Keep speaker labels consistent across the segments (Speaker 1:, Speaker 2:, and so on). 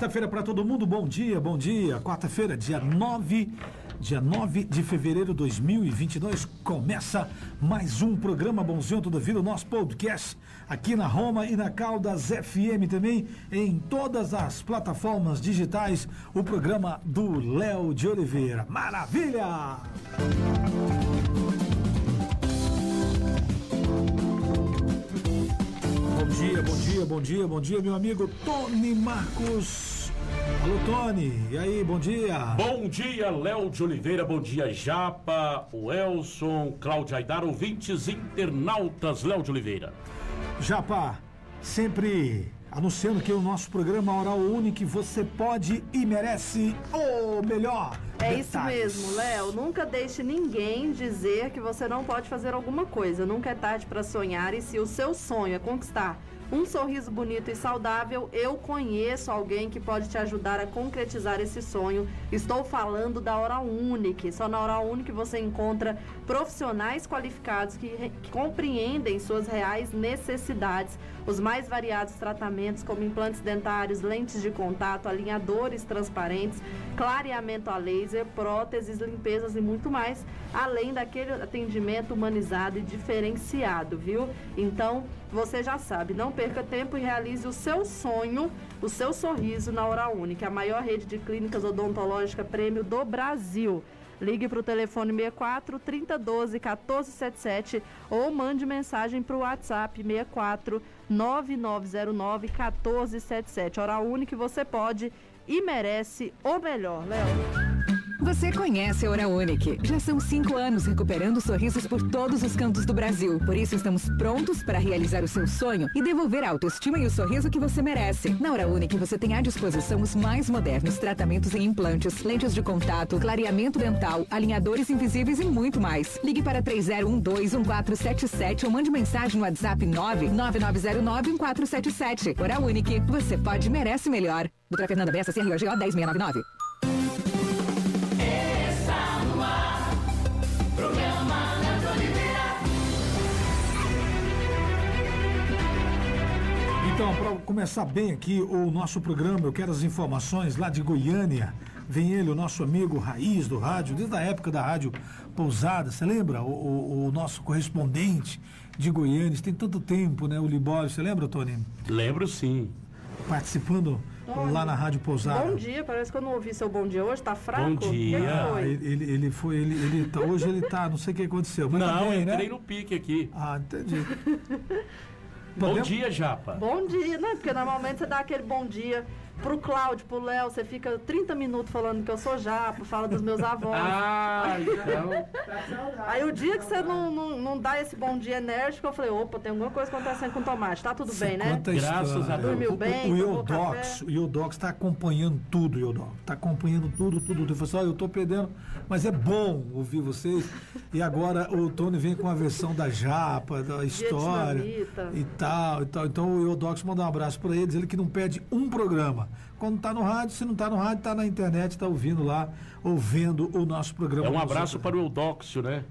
Speaker 1: Quarta-feira para todo mundo, bom dia, bom dia. Quarta-feira, dia 9, dia 9 de fevereiro de 2022, começa mais um programa Bonzinho Toda Vida, o nosso podcast aqui na Roma e na Caldas FM também, em todas as plataformas digitais, o programa do Léo de Oliveira. Maravilha! Dia, bom dia, bom dia, bom dia, meu amigo Tony Marcos. Alô, Tony. E aí, bom dia.
Speaker 2: Bom dia, Léo de Oliveira, bom dia, Japa, o Elson, Cláudio Aidar, ouvintes internautas, Léo de Oliveira.
Speaker 1: Japa, sempre anunciando que o nosso programa Oral Único você pode e merece o melhor.
Speaker 3: É isso mesmo, Léo. Nunca deixe ninguém dizer que você não pode fazer alguma coisa. Nunca é tarde para sonhar e se o seu sonho é conquistar um sorriso bonito e saudável, eu conheço alguém que pode te ajudar a concretizar esse sonho. Estou falando da Oral Unique. Só na Oral Unique você encontra profissionais qualificados que, que compreendem suas reais necessidades. Os mais variados tratamentos, como implantes dentários, lentes de contato, alinhadores transparentes, clareamento a laser, próteses, limpezas e muito mais, além daquele atendimento humanizado e diferenciado, viu? Então, você já sabe, não perca tempo e realize o seu sonho, o seu sorriso na Oral Única, a maior rede de clínicas odontológica prêmio do Brasil. Ligue para o telefone 64 3012 1477 ou mande mensagem para o WhatsApp 64 9909 1477. Oral Única você pode e merece o melhor, Léo.
Speaker 4: Você conhece a Hora Unique. Já são cinco anos recuperando sorrisos por todos os cantos do Brasil. Por isso estamos prontos para realizar o seu sonho e devolver a autoestima e o sorriso que você merece. Na Hora Unique você tem à disposição os mais modernos tratamentos em implantes, lentes de contato, clareamento dental, alinhadores invisíveis e muito mais. Ligue para 30121477 ou mande mensagem no WhatsApp 999091477. Hora Unique. Você pode merece melhor. Doutora Fernanda Bessa, CROGO 10699.
Speaker 1: Então, para começar bem aqui o nosso programa, eu quero as informações lá de Goiânia. Vem ele, o nosso amigo Raiz do rádio, desde a época da rádio Pousada. Você lembra? O, o, o nosso correspondente de Goiânia, tem tanto tempo, né? O Libório, você lembra, Tony?
Speaker 2: Lembro sim.
Speaker 1: Participando Tony, lá na Rádio Pousada.
Speaker 3: Bom dia, parece que eu não ouvi seu bom dia hoje, tá fraco?
Speaker 2: Bom dia.
Speaker 3: foi?
Speaker 1: Ele, ele, ele foi, ele, ele tá, hoje ele tá, não sei o que aconteceu. Mas
Speaker 2: não,
Speaker 1: tá bem,
Speaker 2: entrei
Speaker 1: né?
Speaker 2: no pique aqui.
Speaker 1: Ah, entendi.
Speaker 2: Bom
Speaker 1: Podemos-
Speaker 2: dia, Japa.
Speaker 3: Bom dia, não, porque normalmente você dá aquele bom dia pro Cláudio, pro Léo, você fica 30 minutos falando que eu sou japa, fala dos meus avós.
Speaker 2: Ah, então.
Speaker 3: Aí o dia que você não, não, não dá esse bom dia enérgico, eu falei, opa, tem alguma coisa acontecendo com o tomate, tá tudo bem, né?
Speaker 2: Graças a Deus.
Speaker 3: Dormiu
Speaker 1: O-
Speaker 3: bem,
Speaker 1: O, Iodox, o Iodox está acompanhando tudo, Iodox. Está acompanhando tudo, tudo. tudo. Ele falou assim, "Olha, eu estou perdendo, mas é bom ouvir vocês. E agora o Tony vem com a versão da japa, da história e tal, e tal. Então o Iodox manda um abraço para ele, diz ele que não perde um programa. Quando está no rádio, se não está no rádio, está na internet, está ouvindo lá, ouvindo o nosso programa.
Speaker 2: É um abraço para o Eudóxio, né?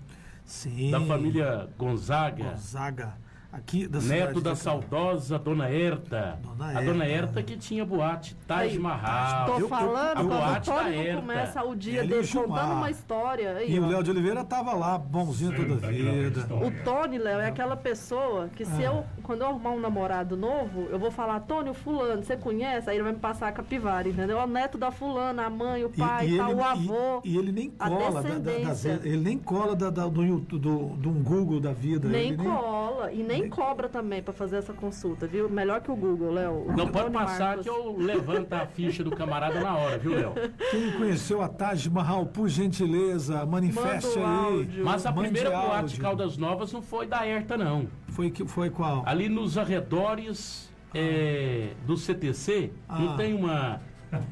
Speaker 1: Sim.
Speaker 2: Da família Gonzaga.
Speaker 1: Gonzaga, aqui da
Speaker 2: Neto da saudosa Dona Herta.
Speaker 1: Dona
Speaker 2: a Dona
Speaker 1: Herta.
Speaker 2: Herta que tinha boate Taj Mahal.
Speaker 1: Eu-
Speaker 3: falando,
Speaker 2: a
Speaker 3: quando o
Speaker 2: boate da Herta.
Speaker 3: começa o dia
Speaker 1: Ele e o
Speaker 3: dele contando uma história. Aí,
Speaker 1: E o
Speaker 3: ó.
Speaker 1: Léo de Oliveira tava lá, bonzinho toda a vida.
Speaker 3: O Tony, Léo, é aquela pessoa que se
Speaker 1: Ah.
Speaker 3: eu, quando eu arrumar um namorado novo, eu vou falar, Tony, o fulano, você conhece? Aí ele vai me passar a capivara, entendeu? O neto da fulana, a mãe, o pai, tá, o avô.
Speaker 1: E, e ele nem cola, da, da- das- ele nem cola da, da- do, YouTube, do, do um Google da vida.
Speaker 3: Nem
Speaker 1: ele
Speaker 3: cola e nem,
Speaker 1: nem-
Speaker 3: cobra também pra fazer essa consulta, viu? Melhor que o Google, Léo. O
Speaker 2: Não pode
Speaker 3: Tony
Speaker 2: passar
Speaker 3: Marcos.
Speaker 2: que eu levanto a ficha do camarada na hora, viu, Léo?
Speaker 1: Quem conheceu a Taj Mahal, por gentileza, manifeste aí.
Speaker 3: áudio.
Speaker 2: Mas a
Speaker 1: Mande
Speaker 2: primeira boate
Speaker 1: áudio.
Speaker 2: de Caldas Novas não foi da Herta, não.
Speaker 1: Foi, que, foi qual?
Speaker 2: Ali nos arredores é, do CTC,
Speaker 1: Ah.
Speaker 2: não tem uma,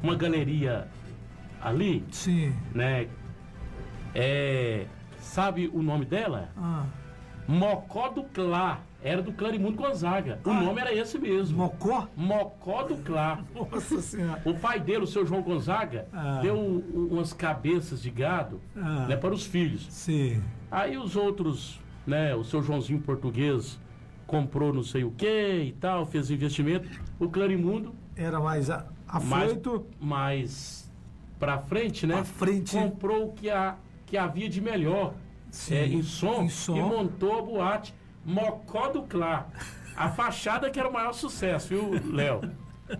Speaker 2: uma galeria ali,
Speaker 1: Sim.
Speaker 2: né? É, sabe o nome dela?
Speaker 1: Ah,
Speaker 2: Mocó do Clá. Era do Clarimundo Gonzaga. O
Speaker 1: Ah.
Speaker 2: nome era esse mesmo.
Speaker 1: Mocó?
Speaker 2: Mocó do Clá.
Speaker 1: Nossa Senhora.
Speaker 2: O pai dele, o seu João Gonzaga,
Speaker 1: Ah.
Speaker 2: deu umas cabeças de gado
Speaker 1: Ah.
Speaker 2: né, para os filhos.
Speaker 1: Sim.
Speaker 2: Aí os outros, né, o seu Joãozinho português comprou não sei o que e tal, fez investimento. O Clarimundo
Speaker 1: Era mais. Afoito.
Speaker 2: mais pra frente, né?
Speaker 1: Pra frente.
Speaker 2: Comprou o que, a, que havia de melhor
Speaker 1: Sim,
Speaker 2: é, em, som,
Speaker 1: em som.
Speaker 2: e montou a boate Mocó do Clá. A fachada que era o maior sucesso, viu, Léo?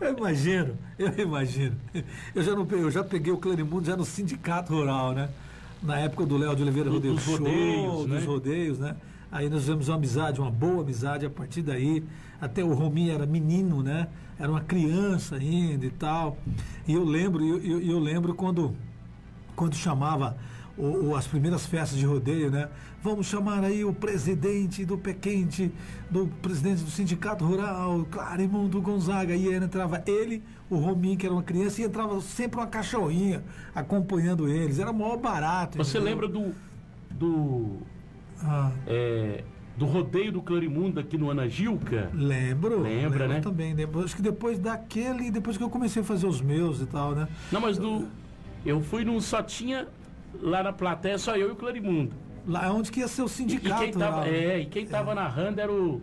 Speaker 1: Eu imagino, eu imagino. Eu já, não, eu já peguei o Clarimundo já no sindicato rural, né? Na época do Léo de Oliveira Rodeio
Speaker 2: dos
Speaker 1: Show,
Speaker 2: rodeios, né?
Speaker 1: dos rodeios, né? Aí nós fizemos uma amizade, uma boa amizade a partir daí. Até o Rominho era menino, né? Era uma criança ainda e tal. E eu lembro, eu, eu, eu lembro quando, quando chamava o- o- as primeiras festas de rodeio, né? Vamos chamar aí o presidente do Pequente, do presidente do Sindicato Rural, Clarimundo Gonzaga. E aí entrava ele, o Rominho, que era uma criança, e entrava sempre uma cachorrinha acompanhando eles. Era maior barato.
Speaker 2: Você
Speaker 1: entendeu?
Speaker 2: lembra do. do.
Speaker 1: Ah,
Speaker 2: é, do rodeio do Clarimundo aqui no Anagilca?
Speaker 1: lembro.
Speaker 2: Lembra,
Speaker 1: lembro
Speaker 2: né?
Speaker 1: também. Lembro. Acho que depois daquele, depois que eu comecei a fazer os meus e tal, né?
Speaker 2: Não, mas no, eu fui num só tinha lá na plateia só eu e o Clarimundo.
Speaker 1: Lá é onde que ia ser o
Speaker 2: E, e
Speaker 1: sindicato.
Speaker 2: quem tava,
Speaker 1: lá,
Speaker 2: é, e quem tava narrando era o,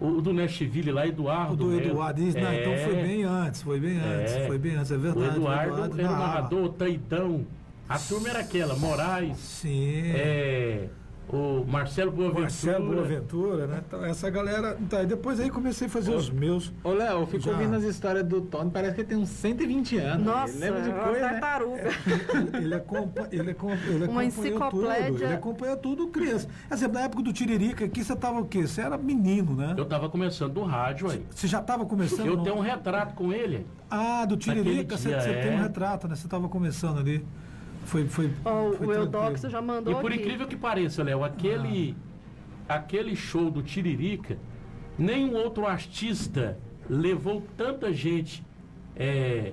Speaker 2: o do Nashville lá, Eduardo.
Speaker 1: O do
Speaker 2: Melo.
Speaker 1: Eduardo. Isso, não, então
Speaker 2: É,
Speaker 1: foi bem antes, foi bem antes,
Speaker 2: É.
Speaker 1: foi bem antes, é
Speaker 2: O
Speaker 1: verdade.
Speaker 2: Eduardo, era o narrador, o Taidão. A turma era aquela, Moraes,
Speaker 1: Sim.
Speaker 2: é, o Marcelo Boaventura.
Speaker 1: Marcelo Boaventura, né? Então, essa galera. Então, aí depois aí comecei a fazer os meus.
Speaker 5: Ô, Léo, eu fico
Speaker 1: Já.
Speaker 5: ouvindo as histórias do Tony, parece que ele tem uns 120 anos.
Speaker 3: Nossa,
Speaker 5: ele lembra de
Speaker 3: é uma
Speaker 5: coisa, né?
Speaker 3: tartaruga.
Speaker 1: Ele, acompa, ele, acompa, ele
Speaker 3: Uma
Speaker 1: acompanhou tudo.
Speaker 3: enciclopédia.
Speaker 1: Ele acompanha tudo, criança. Exemplo, na época do Tiririca aqui, você tava o quê? Você era menino, né?
Speaker 2: Eu tava começando no rádio aí.
Speaker 1: Você já tava começando?
Speaker 2: Eu
Speaker 1: no-
Speaker 2: tenho um retrato com ele.
Speaker 1: Ah, do Tiririca, você,
Speaker 2: é.
Speaker 1: tem um retrato, né? Você tava começando ali. Foi. foi,
Speaker 3: Ó,
Speaker 1: foi
Speaker 3: o
Speaker 1: tranquilo.
Speaker 3: já
Speaker 2: E
Speaker 3: mandou
Speaker 2: por
Speaker 3: aqui.
Speaker 2: incrível que pareça, Léo, aquele, aquele show do Tiririca, nenhum outro artista levou tanta gente é,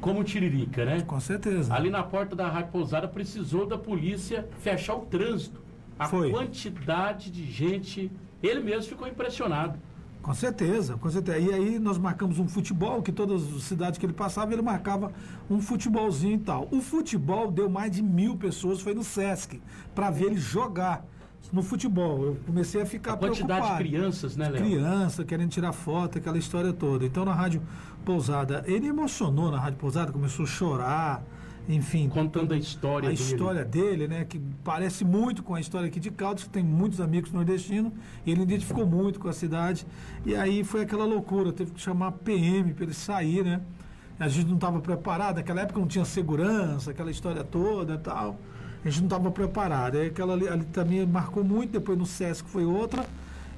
Speaker 2: como o Tiririca, né?
Speaker 1: Com certeza.
Speaker 2: Ali na porta da Rádio Pousada precisou da polícia fechar o trânsito. A
Speaker 1: Foi.
Speaker 2: quantidade de gente, ele mesmo ficou impressionado.
Speaker 1: Com certeza, com certeza. E aí nós marcamos um futebol, que todas as cidades que ele passava, ele marcava um futebolzinho e tal. O futebol deu mais de mil pessoas, foi no Sesc, para ver ele jogar no futebol. Eu comecei a ficar
Speaker 2: A quantidade de
Speaker 1: preocupado.
Speaker 2: crianças, né, Léo?
Speaker 1: Criança querendo tirar foto, aquela história toda. Então na Rádio Pousada, ele emocionou na Rádio Pousada, começou a chorar, enfim.
Speaker 2: Contando a história
Speaker 1: A
Speaker 2: dele.
Speaker 1: história dele, né, que parece muito com a história aqui de Caldas, que tem muitos amigos nordestinos, e ele identificou muito com a cidade. E aí foi aquela loucura, teve que chamar a PM para ele sair, né? A gente não estava preparado, naquela época não tinha segurança, aquela história toda e tal. A gente não estava preparado. Aí aquela ali, ali também marcou muito, depois no Sesc foi outra.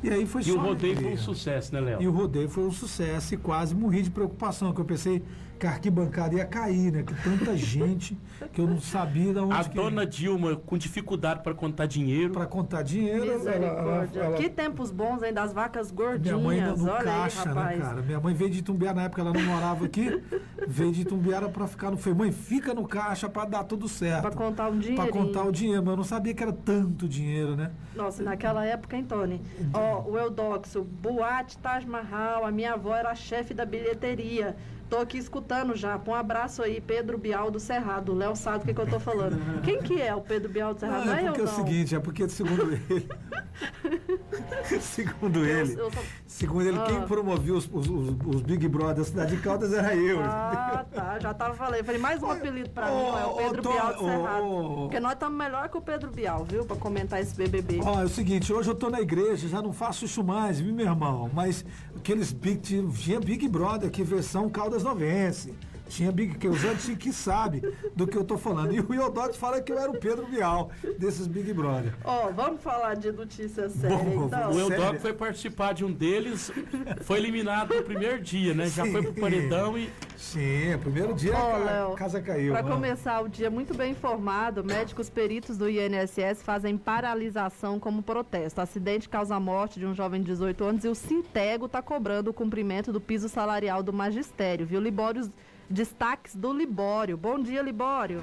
Speaker 1: E aí foi
Speaker 2: E
Speaker 1: só
Speaker 2: o rodeio foi um sucesso, né, Léo?
Speaker 1: E o rodeio foi um sucesso e quase morri de preocupação, que eu pensei que a arquibancada ia cair, né? Que tanta gente que eu não sabia de onde
Speaker 2: A
Speaker 1: que
Speaker 2: dona Dilma, com dificuldade para contar dinheiro.
Speaker 1: para contar dinheiro, ela, ela,
Speaker 3: Misericórdia.
Speaker 1: ela-
Speaker 3: Que tempos bons, hein? Das vacas
Speaker 1: minha
Speaker 3: gordinhas.
Speaker 1: mãe no, no
Speaker 3: Olha
Speaker 1: caixa,
Speaker 3: aí,
Speaker 1: né,
Speaker 3: rapaz.
Speaker 1: cara? Minha mãe veio de Itumbiara, na época ela não morava aqui, veio de Itumbiara para ficar no falei, mãe, fica no caixa para dar tudo certo.
Speaker 3: Pra contar um
Speaker 1: Pra
Speaker 3: dinheirinho.
Speaker 1: contar o dinheiro, mas eu não sabia que era tanto dinheiro, né?
Speaker 3: Nossa, naquela época, hein, Tony? Ó, o Eudoxo, Boate Taj Mahal, a minha avó era a chefe da bilheteria. Tô aqui escutando já. Um abraço aí, Pedro Bial do Cerrado. O Léo sabe o que, que eu tô falando. Quem que é o Pedro Bial do Cerrado?
Speaker 1: Não,
Speaker 3: Não,
Speaker 1: é
Speaker 3: é
Speaker 1: porque
Speaker 3: eu,
Speaker 1: é o
Speaker 3: não.
Speaker 1: seguinte, é porque segundo ele. segundo ele.
Speaker 3: eu só-
Speaker 1: Segundo ele,
Speaker 3: Ah.
Speaker 1: quem promovia os, os, os- Big Brother da cidade de Caldas era eu.
Speaker 3: Ah, tá. Já tava falando. Falei, mais um apelido pra mim,
Speaker 1: ô,
Speaker 3: ó, é o Pedro
Speaker 1: Tom,
Speaker 3: Bial do Cerrado.
Speaker 1: ô, ô.
Speaker 3: Porque nós estamos melhor que o Pedro Bial, viu? Pra comentar esse BBB.
Speaker 1: Ó, é o seguinte, hoje eu tô na igreja, já não faço isso mais, viu, meu irmão? Mas aqueles Big, tinha Big Brother aqui, versão Caldas Novense. Tinha Big, que os antigos que sabe do que eu tô falando. E o Iodox fala que eu era o Pedro Bial desses Big Brother.
Speaker 3: Ó, vamos falar de notícia séria,
Speaker 1: Bom,
Speaker 3: então.
Speaker 2: O? Eudoc foi participar de um deles, foi eliminado no primeiro dia, né? Já foi pro
Speaker 1: Sim.
Speaker 2: paredão e
Speaker 1: Sim, primeiro dia
Speaker 3: Ó,
Speaker 1: a
Speaker 3: Léo,
Speaker 1: casa caiu.
Speaker 3: Para
Speaker 1: né?
Speaker 3: começar o dia muito bem informado, médicos peritos do INSS fazem paralisação como protesto. Acidente causa a morte de um jovem de 18 anos e o Sintego está cobrando o cumprimento do piso salarial do magistério, viu? Libório, destaques do Libório. Bom dia, Libório.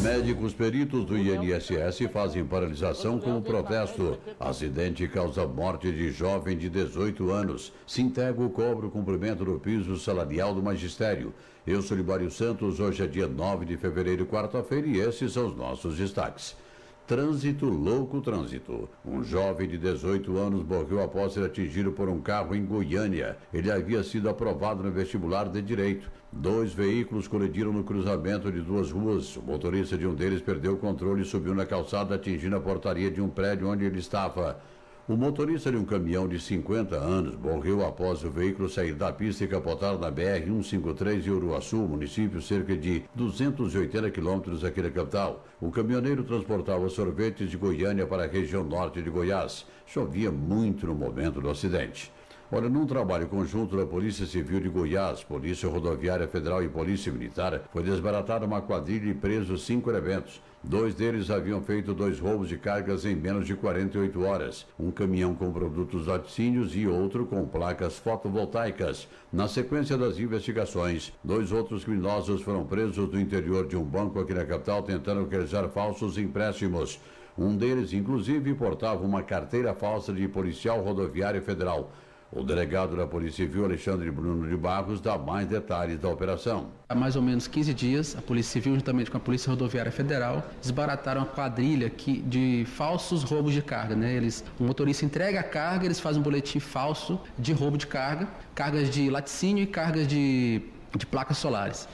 Speaker 6: Médicos peritos do INSS fazem paralisação como protesto. Acidente causa morte de jovem de 18 anos. Sintego cobra o cumprimento do piso salarial do magistério. Eu sou Libório Santos, hoje é dia 9 de fevereiro, quarta-feira, e esses são os nossos destaques. Trânsito Louco Trânsito. Um jovem de 18 anos morreu após ser atingido por um carro em Goiânia. Ele havia sido aprovado no vestibular de Direito. Dois veículos colidiram no cruzamento de duas ruas. O motorista de um deles perdeu o controle e subiu na calçada, atingindo a portaria de um prédio onde ele estava. O motorista de um caminhão de 50 anos morreu após o veículo sair da pista e capotar na BR-153 em Uruaçu, município cerca de 280 quilômetros aqui da capital. O caminhoneiro transportava sorvetes de Goiânia para a região norte de Goiás. Chovia muito no momento do acidente. Olha, num trabalho conjunto da Polícia Civil de Goiás, Polícia Rodoviária Federal e Polícia Militar, foi desbaratada uma quadrilha e presos cinco elementos. Dois deles haviam feito dois roubos de cargas em menos de 48 horas. Um caminhão com produtos laticínios e outro com placas fotovoltaicas. Na sequência das investigações, dois outros criminosos foram presos no interior de um banco aqui na capital tentando realizar falsos empréstimos. Um deles, inclusive, portava uma carteira falsa de policial rodoviário federal. O delegado da Polícia Civil, Alexandre Bruno de Barros, dá mais detalhes da operação.
Speaker 7: Há mais ou menos 15 dias, a Polícia Civil, juntamente com a Polícia Rodoviária Federal, desbarataram uma quadrilha que, de falsos roubos de carga. Né? Eles, o motorista entrega a carga, eles fazem um boletim falso de roubo de carga, cargas de laticínio e cargas de, de placas solares.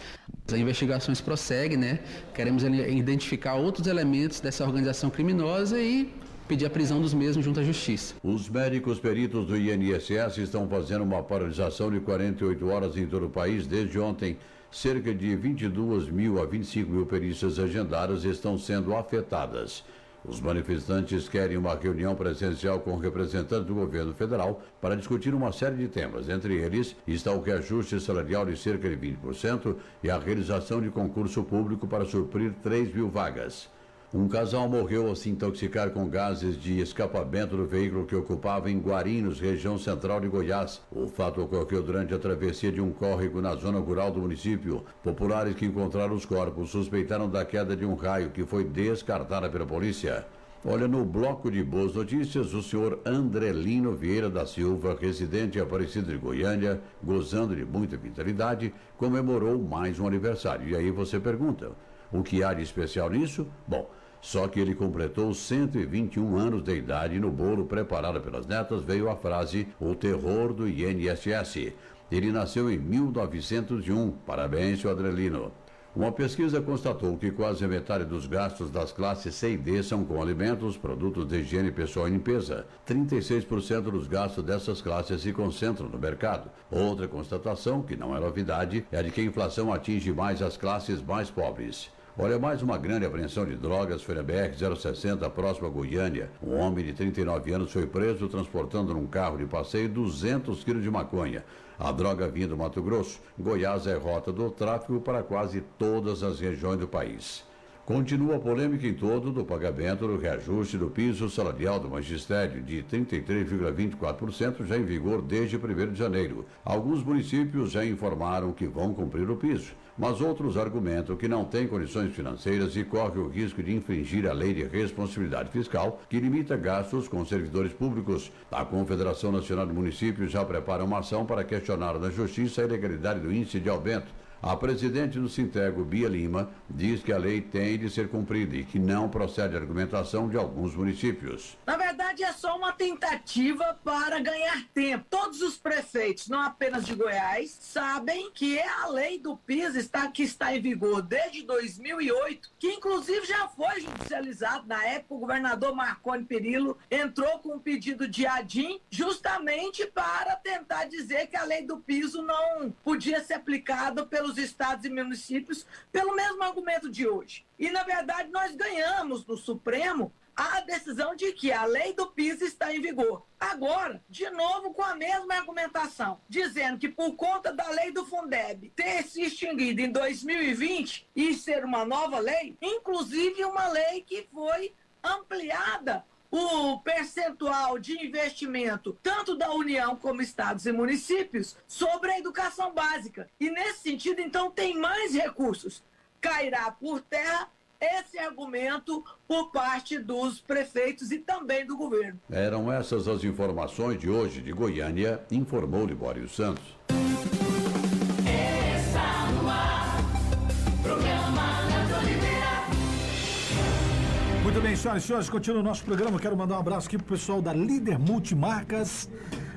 Speaker 7: As investigações prosseguem, né? Queremos identificar outros elementos dessa organização criminosa e pedir a prisão dos mesmos junto à Justiça.
Speaker 6: Os médicos peritos do INSS estão fazendo uma paralisação de 48 horas em todo o país desde ontem. Cerca de 22 mil a 25 mil perícias agendadas estão sendo afetadas. Os manifestantes querem uma reunião presencial com representantes do governo federal para discutir uma série de temas. Entre eles está o reajuste salarial de cerca de 20% e a realização de concurso público para suprir 3 mil vagas. Um casal morreu ao se intoxicar com gases de escapamento do veículo que ocupava em Guarinos, região central de Goiás. O fato ocorreu durante a travessia de um córrego na zona rural do município. Populares que encontraram os corpos suspeitaram da queda de um raio que foi descartada pela polícia. Olha, no bloco de boas notícias, o senhor Andrelino Vieira da Silva, residente em Aparecida de Goiânia, gozando de muita vitalidade, comemorou mais um aniversário. E aí você pergunta, o que há de especial nisso? Bom, só que ele completou 121 anos de idade e no bolo preparado pelas netas veio a frase O terror do INSS. Ele nasceu em 1901. Parabéns, seu Adrelino. Uma pesquisa constatou que quase metade dos gastos das classes C e D são com alimentos, produtos de higiene pessoal e limpeza. 36% dos gastos dessas classes se concentram no mercado. Outra constatação, que não é novidade, é de que a inflação atinge mais as classes mais pobres. Olha, mais uma grande apreensão de drogas foi na BR-060, próxima a Goiânia. Um homem de 39 anos foi preso transportando num carro de passeio 200 quilos de maconha. A droga vinha do Mato Grosso. Goiás é rota do tráfico para quase todas as regiões do país. Continua a polêmica em torno do pagamento do reajuste do piso salarial do magistério de 33,24% já em vigor desde 1 de janeiro. Alguns municípios já informaram que vão cumprir o piso, mas outros argumentam que não têm condições financeiras e correm o risco de infringir a lei de responsabilidade fiscal que limita gastos com servidores públicos. A Confederação Nacional de Municípios já prepara uma ação para questionar na justiça a ilegalidade do índice de aumento. A presidente do Sintego, Bia Lima, diz que a lei tem de ser cumprida e que não procede a argumentação de alguns municípios.
Speaker 8: Na verdade, é só uma tentativa para ganhar tempo. Todos os prefeitos, não apenas de Goiás, sabem que é a lei do PIS está, que está em vigor desde 2008, que inclusive já foi judicializado. Na época, o governador Marconi Perillo entrou com um pedido de ADIM justamente para tentar dizer que a lei do piso não podia ser aplicada pelo estados e municípios pelo mesmo argumento de hoje. E, na verdade, nós ganhamos no Supremo a decisão de que a lei do PIS está em vigor. Agora, de novo com a mesma argumentação, dizendo que por conta da lei do Fundeb ter se extinguido em 2020 e ser uma nova lei, inclusive uma lei que foi ampliada o percentual de investimento, tanto da União como estados e municípios, sobre a educação básica. E nesse sentido, então, tem mais recursos. Cairá por terra esse argumento por parte dos prefeitos e também do governo.
Speaker 6: Eram essas as informações de hoje de Goiânia, informou Libório Santos.
Speaker 1: Muito bem, senhoras e senhores, continua o nosso programa. Quero mandar um abraço aqui pro pessoal da Líder Multimarcas.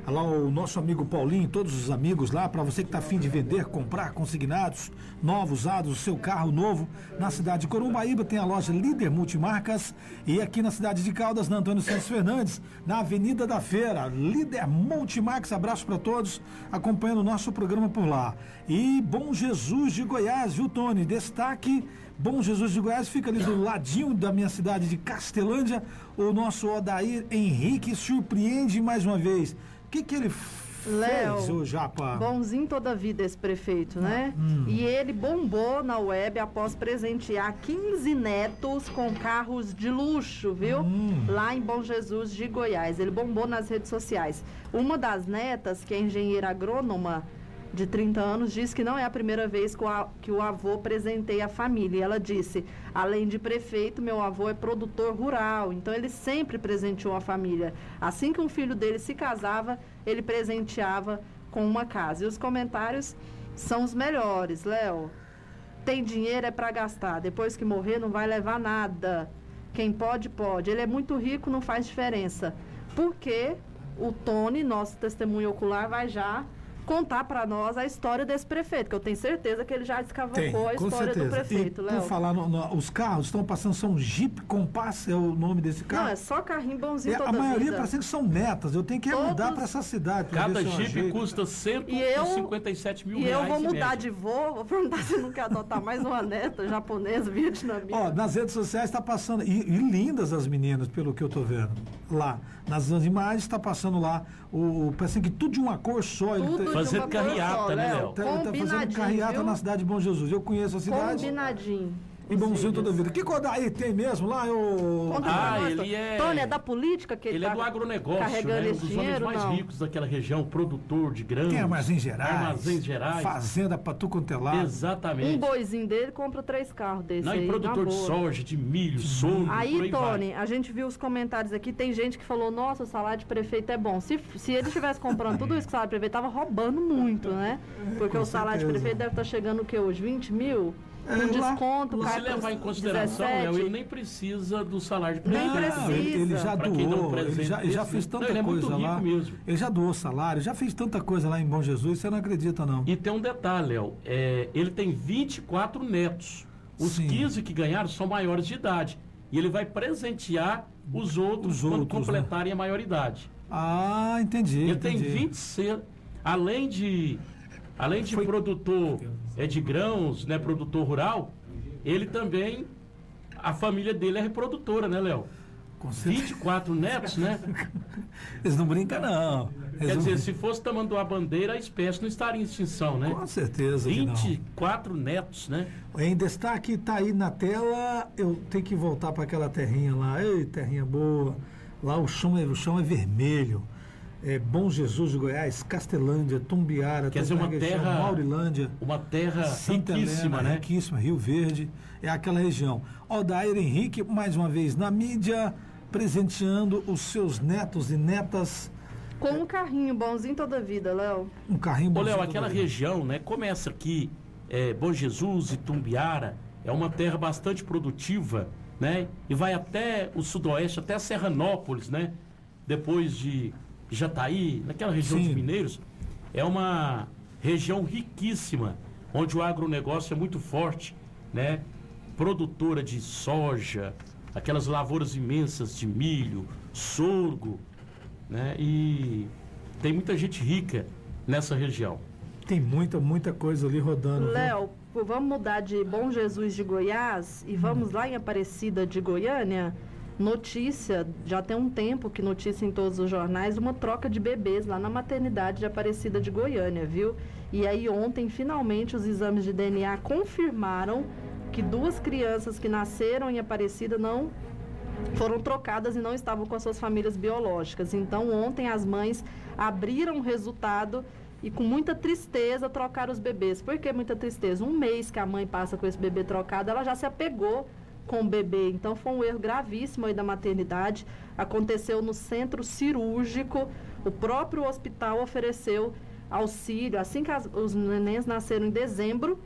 Speaker 1: Lá o nosso amigo Paulinho, todos os amigos lá, para você que tá afim de vender, comprar consignados, novos, usados, o seu carro novo, na cidade de Corumbaíba tem a loja Líder Multimarcas e aqui na cidade de Caldas, na Antônio Santos Fernandes, na Avenida da Feira, Líder Multimarcas, abraço para todos, acompanhando o nosso programa por lá. E Bom Jesus de Goiás, viu Tony? Destaque Bom Jesus de Goiás fica ali do ladinho da minha cidade de Castelândia. O nosso Odair Henrique surpreende mais uma vez. O que, que ele
Speaker 3: Léo,
Speaker 1: fez, ô Japa?
Speaker 3: Bonzinho toda a vida esse prefeito, né? E ele bombou na web após presentear 15 netos com carros de luxo, viu? Lá em Bom Jesus de Goiás. Ele bombou nas redes sociais. Uma das netas, que é engenheira agrônoma de 30 anos, diz que não é a primeira vez que o, que o avô presenteia a família. E ela disse: além de prefeito, meu avô é produtor rural, então ele sempre presenteou a família. Assim que um filho dele se casava, ele presenteava com uma casa. E os comentários são os melhores, Léo. Tem dinheiro é para gastar. Depois que morrer, não vai levar nada. Quem pode, pode. Ele é muito rico, não faz diferença. Porque o Tony, nosso testemunho ocular, vai já contar para nós a história desse prefeito, que eu tenho certeza que ele já
Speaker 1: Tem,
Speaker 3: escavocou a
Speaker 1: com
Speaker 3: história
Speaker 1: certeza.
Speaker 3: do prefeito,
Speaker 1: e,
Speaker 3: Léo.
Speaker 1: por falar, no- no- os carros estão passando, são Jeep Compass, é o nome desse carro.
Speaker 3: Não, é só carrinho bonzinho
Speaker 1: É,
Speaker 3: toda
Speaker 1: a maioria
Speaker 3: vida.
Speaker 1: parece que são netas. Eu tenho que
Speaker 3: Todos-
Speaker 1: mudar para essa cidade.
Speaker 2: Cada
Speaker 1: eu
Speaker 2: Jeep custa
Speaker 3: E eu-
Speaker 2: 157 mil
Speaker 3: E eu
Speaker 2: reais.
Speaker 3: vou
Speaker 2: em
Speaker 3: mudar
Speaker 2: média.
Speaker 3: de voo, vou perguntar se não quer adotar mais uma neta japonesa, vietnamita.
Speaker 1: Ó, nas redes sociais está passando, e, e lindas as meninas, pelo que eu tô vendo. Lá, nas imagens está passando lá, o, parece que tudo de uma cor só. Ele
Speaker 3: Tudo
Speaker 1: tá-
Speaker 3: de
Speaker 2: Fazendo carreata,
Speaker 3: só,
Speaker 2: né,
Speaker 3: Léo?
Speaker 2: Léo?
Speaker 1: tá, tá fazendo carreata
Speaker 3: viu?
Speaker 1: na cidade de Bom Jesus. Eu conheço a cidade.
Speaker 3: Combinadinho.
Speaker 1: E bonzinho toda a vida. Que Kodaí tem mesmo lá? Eu...
Speaker 2: Ah, ele
Speaker 3: Tony.
Speaker 2: é-
Speaker 3: Tony, é da política que ele,
Speaker 2: Ele é
Speaker 3: tá
Speaker 2: do agronegócio,
Speaker 3: carregando
Speaker 2: né? Um dos
Speaker 3: dinheiro,
Speaker 2: homens mais
Speaker 3: não?
Speaker 2: ricos daquela região, produtor de grãos.
Speaker 1: Tem armazéns gerais.
Speaker 2: Armazéns gerais.
Speaker 1: Fazenda pra tu quanto é lado.
Speaker 2: Exatamente.
Speaker 3: Um boizinho dele compra três carros desse
Speaker 2: Não,
Speaker 3: aí,
Speaker 2: e produtor de soja, de milho, por
Speaker 3: Aí,
Speaker 2: aí vai.
Speaker 3: Tony, a gente viu os comentários aqui, tem gente que falou, nossa, o salário de prefeito é bom. Se, se ele estivesse comprando tudo isso que o salário de prefeito, tava roubando muito, né? Porque
Speaker 1: com
Speaker 3: o salário de
Speaker 1: certeza.
Speaker 3: prefeito deve estar chegando o quê hoje? 20 mil?
Speaker 1: É,
Speaker 3: Com
Speaker 1: lá-
Speaker 3: desconto,
Speaker 1: lá-
Speaker 2: Se levar em consideração,
Speaker 3: 17.
Speaker 2: Léo, ele nem precisa do salário de
Speaker 3: Nem precisa.
Speaker 1: ele, ele já
Speaker 2: dá um
Speaker 1: doou, ele já, ele já fez
Speaker 2: né?
Speaker 1: tanta
Speaker 2: Não, é
Speaker 1: coisa lá.
Speaker 2: rico mesmo.
Speaker 1: Ele já doou salário, já fez tanta coisa lá em Bom Jesus, você não acredita, não.
Speaker 2: E tem um detalhe, Léo. é, ele tem 24 netos. Os
Speaker 1: Sim.
Speaker 2: 15 que ganharam são maiores de idade. E ele vai presentear os outros
Speaker 1: Os
Speaker 2: quando
Speaker 1: outros, né?
Speaker 2: completarem a maioridade.
Speaker 1: Ah, entendi.
Speaker 2: Ele
Speaker 1: entendi.
Speaker 2: tem 26. Além de, além de
Speaker 1: Foi-
Speaker 2: produtor é, de grãos, né, produtor rural, ele também. A família dele é reprodutora, né, Léo?
Speaker 1: Com certeza.
Speaker 2: 24 netos, né?
Speaker 1: Eles não brincam, não. Eles
Speaker 2: Quer
Speaker 1: não-
Speaker 2: dizer, se fosse tamanduá bandeira, a espécie não estaria em extinção, né?
Speaker 1: Com certeza que não.
Speaker 2: 24 netos, né?
Speaker 1: Em destaque, tá aí na tela, eu tenho que voltar para aquela terrinha lá. Ei, terrinha boa. Lá o chão é, o chão é vermelho. É Bom Jesus de Goiás, Castelândia, Tumbiara,
Speaker 2: Quer dizer, uma
Speaker 1: Região,
Speaker 2: terra-
Speaker 1: Maurilândia.
Speaker 2: Uma terra
Speaker 1: Santa
Speaker 2: riquíssima,
Speaker 1: Helena,
Speaker 2: né?
Speaker 1: riquíssima, Rio Verde, é aquela região. Odair Henrique, mais uma vez, na mídia, presenteando os seus netos e netas
Speaker 3: Com um carrinho bonzinho toda a vida, Léo.
Speaker 1: um carrinho
Speaker 2: Ô,
Speaker 1: bonzinho
Speaker 2: Léo,
Speaker 1: toda
Speaker 2: aquela região, né? Começa aqui, é, Bom Jesus e Tumbiara, é uma terra bastante produtiva, né? E vai até o sudoeste, até Serranópolis, né? Depois de Jataí, naquela região
Speaker 1: Sim.
Speaker 2: de Mineiros. É uma região riquíssima, onde o agronegócio é muito forte, né? Produtora de soja, aquelas lavouras imensas de milho, sorgo, né? E tem muita gente rica nessa região.
Speaker 1: Tem muita, muita coisa ali rodando.
Speaker 3: Léo, vamos mudar de Bom Jesus de Goiás e vamos lá em Aparecida de Goiânia. Notícia, já tem um tempo que notícia em todos os jornais, uma troca de bebês lá na maternidade de Aparecida de Goiânia, viu? E aí ontem, finalmente, os exames de DNA confirmaram que duas crianças que nasceram em Aparecida não foram trocadas e não estavam com as suas famílias biológicas. Então, ontem as mães abriram o resultado e com muita tristeza trocaram os bebês. Por que muita tristeza? Um mês que a mãe passa com esse bebê trocado, ela já se apegou com o bebê. Então, foi um erro gravíssimo aí da maternidade. Aconteceu no centro cirúrgico. O próprio hospital ofereceu auxílio. Assim que as- os nenéns nasceram em dezembro,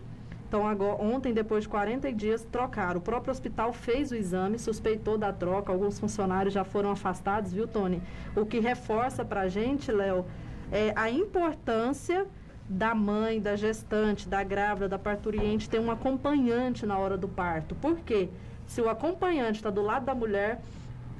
Speaker 3: Então, agora, ontem, depois de 40 dias, trocaram. O próprio hospital fez o exame, suspeitou da troca. Alguns funcionários já foram afastados, viu, Tony? O que reforça para a gente, Léo, é a importância da mãe, da gestante, da grávida, da parturiente ter um acompanhante na hora do parto. Por quê? Se o acompanhante está do lado da mulher,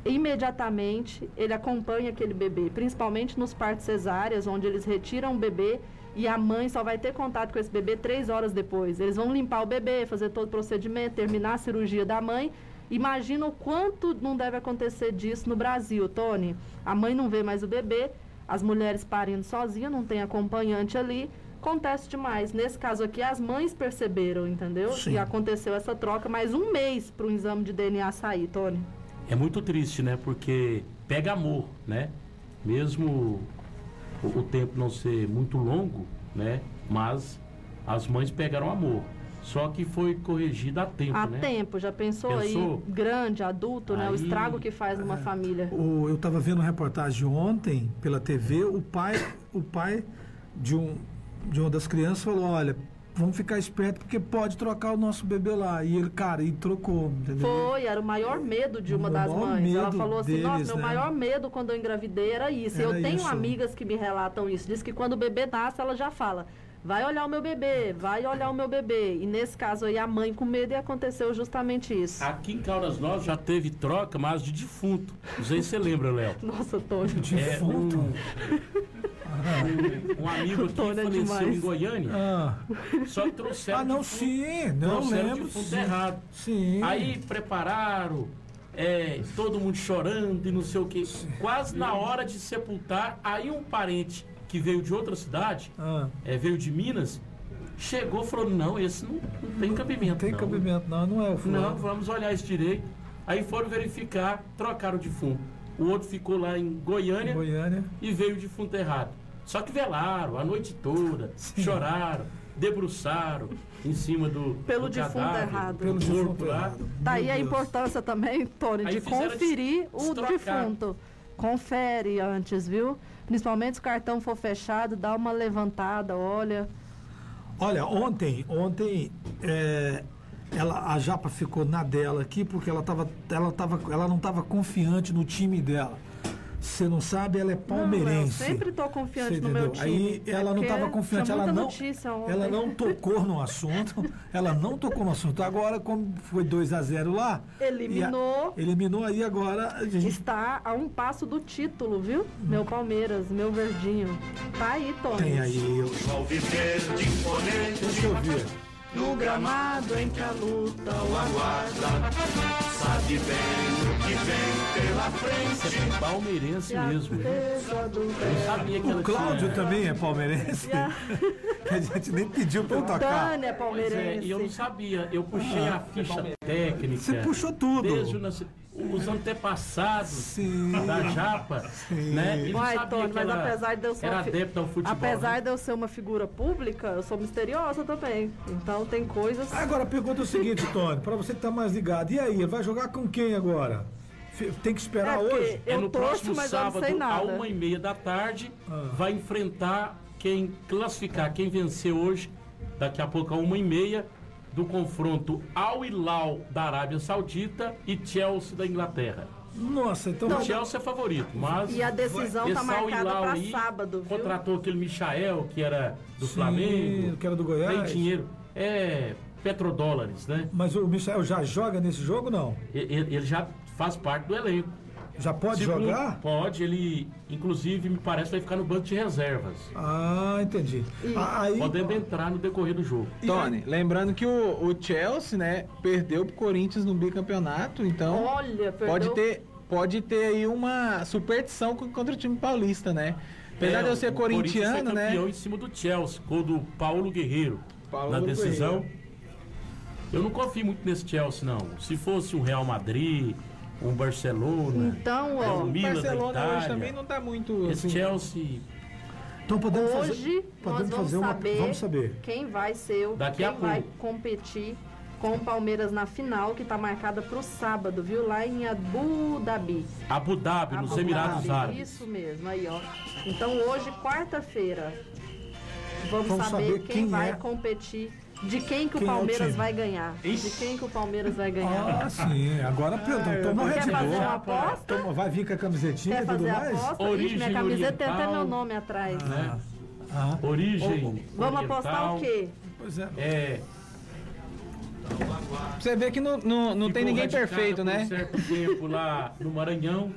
Speaker 3: imediatamente ele acompanha aquele bebê, principalmente nos partos cesáreas, onde eles retiram o bebê e a mãe só vai ter contato com esse bebê três horas depois. Eles vão limpar o bebê, fazer todo o procedimento, terminar a cirurgia da mãe. Imagina o quanto não deve acontecer disso no Brasil, Tony. A mãe não vê mais o bebê, as mulheres parindo sozinhas, não tem acompanhante ali. Acontece demais. Nesse caso aqui, as mães perceberam, entendeu?
Speaker 1: Sim.
Speaker 3: E aconteceu essa troca, mais um mês para o exame de DNA sair, Tony.
Speaker 2: É muito triste, né? Porque pega amor, né? Mesmo o, o tempo não ser muito longo, né? Mas as mães pegaram amor. Só que foi corrigido a tempo,
Speaker 3: Há
Speaker 2: né?
Speaker 3: tempo, já pensou,
Speaker 2: Pensou?
Speaker 3: aí, grande, adulto, né? O
Speaker 2: Aí-
Speaker 3: estrago que faz numa família.
Speaker 1: O- eu estava vendo uma reportagem ontem pela TV, o pai, o pai de, um, de uma das crianças falou, olha, vamos ficar esperto porque pode trocar o nosso bebê lá. E ele, cara, e trocou, entendeu?
Speaker 3: Foi, era o maior medo de uma
Speaker 1: O
Speaker 3: das mães. Ela falou assim:
Speaker 1: deles,
Speaker 3: nossa, meu
Speaker 1: né?
Speaker 3: maior medo quando eu engravidei era isso.
Speaker 1: Era
Speaker 3: eu tenho
Speaker 1: isso.
Speaker 3: amigas que me relatam isso. Diz que quando o bebê nasce, ela já fala. Vai olhar o meu bebê, vai olhar o meu bebê. E nesse caso aí, a mãe com medo e aconteceu justamente isso.
Speaker 2: Aqui em Caldas Novas já teve troca, mas de defunto. Não sei se você lembra, Léo.
Speaker 3: Nossa, Tony.
Speaker 2: É, um,
Speaker 1: Defunto?
Speaker 2: um, um amigo aqui faleceu
Speaker 3: demais.
Speaker 2: em Goiânia,
Speaker 1: Ah,
Speaker 2: só trouxeram
Speaker 1: ah, não, sim, não lembro. sim.
Speaker 2: errado.
Speaker 1: Sim.
Speaker 2: Aí prepararam, é, todo mundo chorando e não sei o que. Quase na hora de sepultar, aí um parente que veio de outra cidade,
Speaker 1: Ah,
Speaker 2: é, veio de Minas, chegou e falou: não, esse não, não tem cabimento.
Speaker 1: não tem
Speaker 2: não.
Speaker 1: cabimento, não, não é o
Speaker 2: Não,
Speaker 1: fulano.
Speaker 2: vamos olhar isso direito. Aí foram verificar, trocaram o defunto. O outro ficou lá em Goiânia
Speaker 1: Goiânia.
Speaker 2: e veio o defunto errado. Só que velaram a noite toda, choraram, debruçaram em cima do.
Speaker 3: Pelo
Speaker 2: do
Speaker 3: defunto
Speaker 2: cadáver,
Speaker 3: errado.
Speaker 1: Pelo
Speaker 2: corpo lá.
Speaker 1: errado.
Speaker 3: Tá
Speaker 1: Meu
Speaker 3: a
Speaker 1: Deus.
Speaker 3: importância também, Tony,
Speaker 2: Aí
Speaker 3: de conferir o defunto. Confere antes, viu? Principalmente se o cartão for fechado, dá uma levantada, olha.
Speaker 1: Olha, ontem, ontem é, ela, a Japa ficou na dela aqui porque ela, tava, ela, tava, ela não estava confiante no time dela. Você não sabe, ela é palmeirense.
Speaker 3: Não, eu sempre tô confiante no meu time.
Speaker 1: Aí
Speaker 3: É
Speaker 1: ela não estava confiante, ela não, ela não tocou no assunto. Ela não tocou no assunto. Agora, como foi 2 a 0 lá,
Speaker 3: Eliminou.
Speaker 1: a- eliminou aí agora. A gente,
Speaker 3: Está a um passo do título, viu? Meu Palmeiras, meu verdinho. Tá aí, Tony.
Speaker 1: tem aí. Eu, deixa eu ver.
Speaker 3: No gramado em que a luta o aguarda.
Speaker 2: Você é palmeirense mesmo. Eu sabia que
Speaker 1: O Cláudio
Speaker 2: tinha...
Speaker 1: também é palmeirense. que a gente nem pediu pra eu tocar.
Speaker 3: Dani é
Speaker 2: Pois é,
Speaker 3: palmeirense.
Speaker 2: e eu não sabia. Eu puxei a ficha técnica.
Speaker 1: Você puxou tudo.
Speaker 2: Desde o os antepassados
Speaker 1: Sim.
Speaker 2: da Japa, né? E não
Speaker 3: Uai, Tony, mas apesar de eu ser
Speaker 2: era
Speaker 3: fi-
Speaker 2: ao futebol.
Speaker 3: Apesar
Speaker 2: né?
Speaker 3: de eu ser uma figura pública, eu sou misteriosa também. Então tem coisas.
Speaker 1: Agora a pergunta é o seguinte, Tony, pra você que tá mais ligado. E aí, ele vai jogar com quem agora? Tem que esperar
Speaker 3: É,
Speaker 1: hoje?
Speaker 2: É
Speaker 3: eu
Speaker 2: no
Speaker 3: torço,
Speaker 2: próximo
Speaker 3: mas eu não
Speaker 2: sábado,
Speaker 3: sei
Speaker 2: a
Speaker 3: nada.
Speaker 2: uma e meia da tarde,
Speaker 1: Ah.
Speaker 2: vai enfrentar quem classificar, quem vencer hoje, daqui a pouco a uma e meia, do confronto Al Hilal da Arábia Saudita e Chelsea da Inglaterra.
Speaker 1: Nossa, então.
Speaker 2: O Chelsea é favorito, mas
Speaker 3: E a decisão
Speaker 2: esse
Speaker 3: tá
Speaker 2: Al
Speaker 3: marcada
Speaker 2: aí
Speaker 3: sábado, viu?
Speaker 2: Contratou aquele Michael, que era do
Speaker 1: Sim,
Speaker 2: Flamengo.
Speaker 1: que era do Goiás.
Speaker 2: Tem dinheiro. É petrodólares, né?
Speaker 1: Mas o Michel já joga nesse jogo não?
Speaker 2: Ele, ele já faz parte do elenco.
Speaker 1: Já pode
Speaker 2: Segundo-
Speaker 1: jogar?
Speaker 2: Pode, ele, inclusive, me parece, vai ficar no banco de reservas.
Speaker 1: Ah, entendi. Ah, Aí,
Speaker 2: Podendo entrar no decorrer do jogo.
Speaker 5: Tony, lembrando que o, o Chelsea, né, perdeu pro Corinthians no bicampeonato, então
Speaker 3: Olha,
Speaker 5: pode ter, pode ter aí uma superstição co- contra o time paulista, né? Apesar
Speaker 2: É,
Speaker 5: de eu ser
Speaker 2: o
Speaker 5: corintiano,
Speaker 2: foi
Speaker 5: né?
Speaker 2: campeão em cima do Chelsea, gol do Paulo Guerreiro.
Speaker 5: Paulo
Speaker 2: na decisão.
Speaker 5: Guerreiro.
Speaker 2: Eu não confio muito nesse Chelsea, não. Se fosse um Real Madrid, um Barcelona,
Speaker 3: Então,
Speaker 2: é,
Speaker 3: ó,
Speaker 2: um
Speaker 5: O
Speaker 2: Milan da
Speaker 5: Barcelona hoje também não tá muito
Speaker 2: esse
Speaker 5: assim,
Speaker 2: Chelsea
Speaker 1: então podemos fazer.
Speaker 3: hoje nós
Speaker 1: Podemos
Speaker 3: vamos
Speaker 1: fazer uma.
Speaker 3: saber,
Speaker 1: Vamos saber.
Speaker 3: quem vai ser o
Speaker 2: Daqui
Speaker 3: quem
Speaker 2: a
Speaker 3: vai
Speaker 2: pouco.
Speaker 3: competir com o Palmeiras na final, que tá marcada pro sábado, viu? Lá em Abu Dhabi.
Speaker 2: Abu Dhabi, nos
Speaker 3: Abu
Speaker 2: Emirados
Speaker 3: Dhabi,
Speaker 2: Árabes.
Speaker 3: Isso mesmo, aí, ó. Então hoje, quarta-feira, vamos,
Speaker 1: Vamos
Speaker 3: saber,
Speaker 1: saber
Speaker 3: quem,
Speaker 1: quem
Speaker 3: vai
Speaker 1: é.
Speaker 3: competir De quem que o
Speaker 1: Quem é o
Speaker 3: Palmeiras vai ganhar? De
Speaker 2: Ixi.
Speaker 3: quem que o Palmeiras vai ganhar?
Speaker 1: Ah, sim. Agora, perdão, toma
Speaker 3: Quer
Speaker 1: Red
Speaker 3: fazer
Speaker 1: Bull.
Speaker 3: uma aposta?
Speaker 1: Toma, vai vir com a camisetinha
Speaker 3: Quer
Speaker 1: e tudo
Speaker 3: fazer
Speaker 1: mais?
Speaker 3: aposta?
Speaker 2: Origem
Speaker 3: Ixi, minha camiseta tem até meu nome atrás.
Speaker 2: né?
Speaker 1: Ah,
Speaker 2: Origem.
Speaker 3: Vamos
Speaker 2: oriental,
Speaker 3: apostar o quê?
Speaker 1: pois é.
Speaker 2: É.
Speaker 5: Você vê que não, não, não tem ninguém perfeito, né?
Speaker 2: Um certo tempo lá no Maranhão.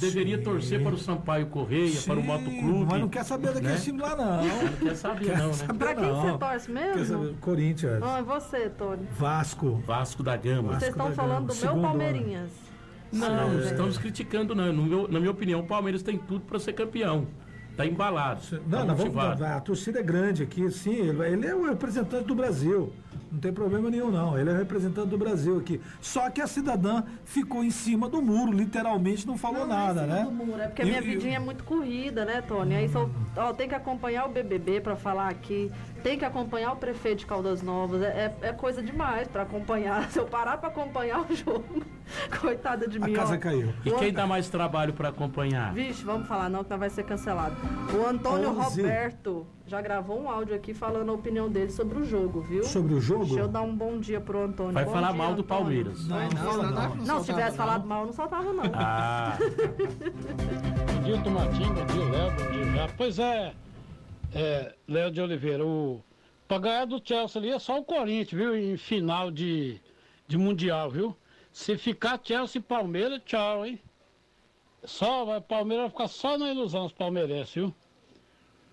Speaker 2: Deveria torcer para o Sampaio Correia, para o
Speaker 1: Sim,
Speaker 2: Motoclube.
Speaker 1: Mas não quer saber daquele
Speaker 2: né?
Speaker 1: time lá, não.
Speaker 2: Não quer saber, não, né?
Speaker 1: saber,
Speaker 3: Pra quem
Speaker 1: não.
Speaker 3: você torce
Speaker 1: Quer
Speaker 3: mesmo?
Speaker 1: saber? Corinthians,
Speaker 3: Ah, você, Tony.
Speaker 1: Vasco.
Speaker 2: Vasco da Gama.
Speaker 3: Vocês estão falando do
Speaker 1: Gama,
Speaker 3: meu
Speaker 1: segundo
Speaker 3: Palmeirinhas.
Speaker 2: Não,
Speaker 3: Ah,
Speaker 2: estamos criticando, não. No meu- na minha opinião, o Palmeiras tem tudo para ser campeão. Tá embalado.
Speaker 1: Não,
Speaker 2: tá
Speaker 1: não, vamos, a torcida é grande aqui, sim. Ele, ele é o representante do Brasil. Não tem problema nenhum, não. Ele é representante do Brasil aqui. Só que a cidadã ficou em cima do muro, literalmente não falou
Speaker 3: Não, não é em
Speaker 1: nada,
Speaker 3: cima
Speaker 1: né?
Speaker 3: do muro, É porque a minha vidinha é muito corrida, né, Tony? Aí só, ó, tem que acompanhar o BBB pra falar aqui, tem que acompanhar o prefeito de Caldas Novas. É, é- é coisa demais pra acompanhar. Se eu parar pra acompanhar o jogo, coitada de
Speaker 1: A
Speaker 3: mim.
Speaker 1: casa
Speaker 3: ó.
Speaker 1: caiu.
Speaker 2: E quem dá mais trabalho para acompanhar?
Speaker 3: Vixe, vamos falar não, que não vai ser cancelado. O Antônio
Speaker 1: 11.
Speaker 3: Roberto já gravou um áudio aqui falando a opinião dele sobre o jogo, viu?
Speaker 1: Sobre o jogo?
Speaker 3: Deixa eu dar um bom dia pro Antônio.
Speaker 2: Vai
Speaker 3: Bom
Speaker 2: falar
Speaker 3: dia,
Speaker 2: mal do
Speaker 3: Antônio.
Speaker 2: Palmeiras.
Speaker 1: Não, não, fala não.
Speaker 3: Não, se tivesse falado mal, não soltava não.
Speaker 2: Ah,
Speaker 9: Bom dia, Tomatinho. Bom dia, Léo. Bom dia, já. Pois é, é Léo de Oliveira, o, pra ganhar do Chelsea ali é só o Corinthians, viu? Em final de, de Mundial, viu? Se ficar Chelsea e Palmeiras, tchau, hein? Só, vai, Palmeiras vai ficar só na ilusão, os palmeirenses, viu?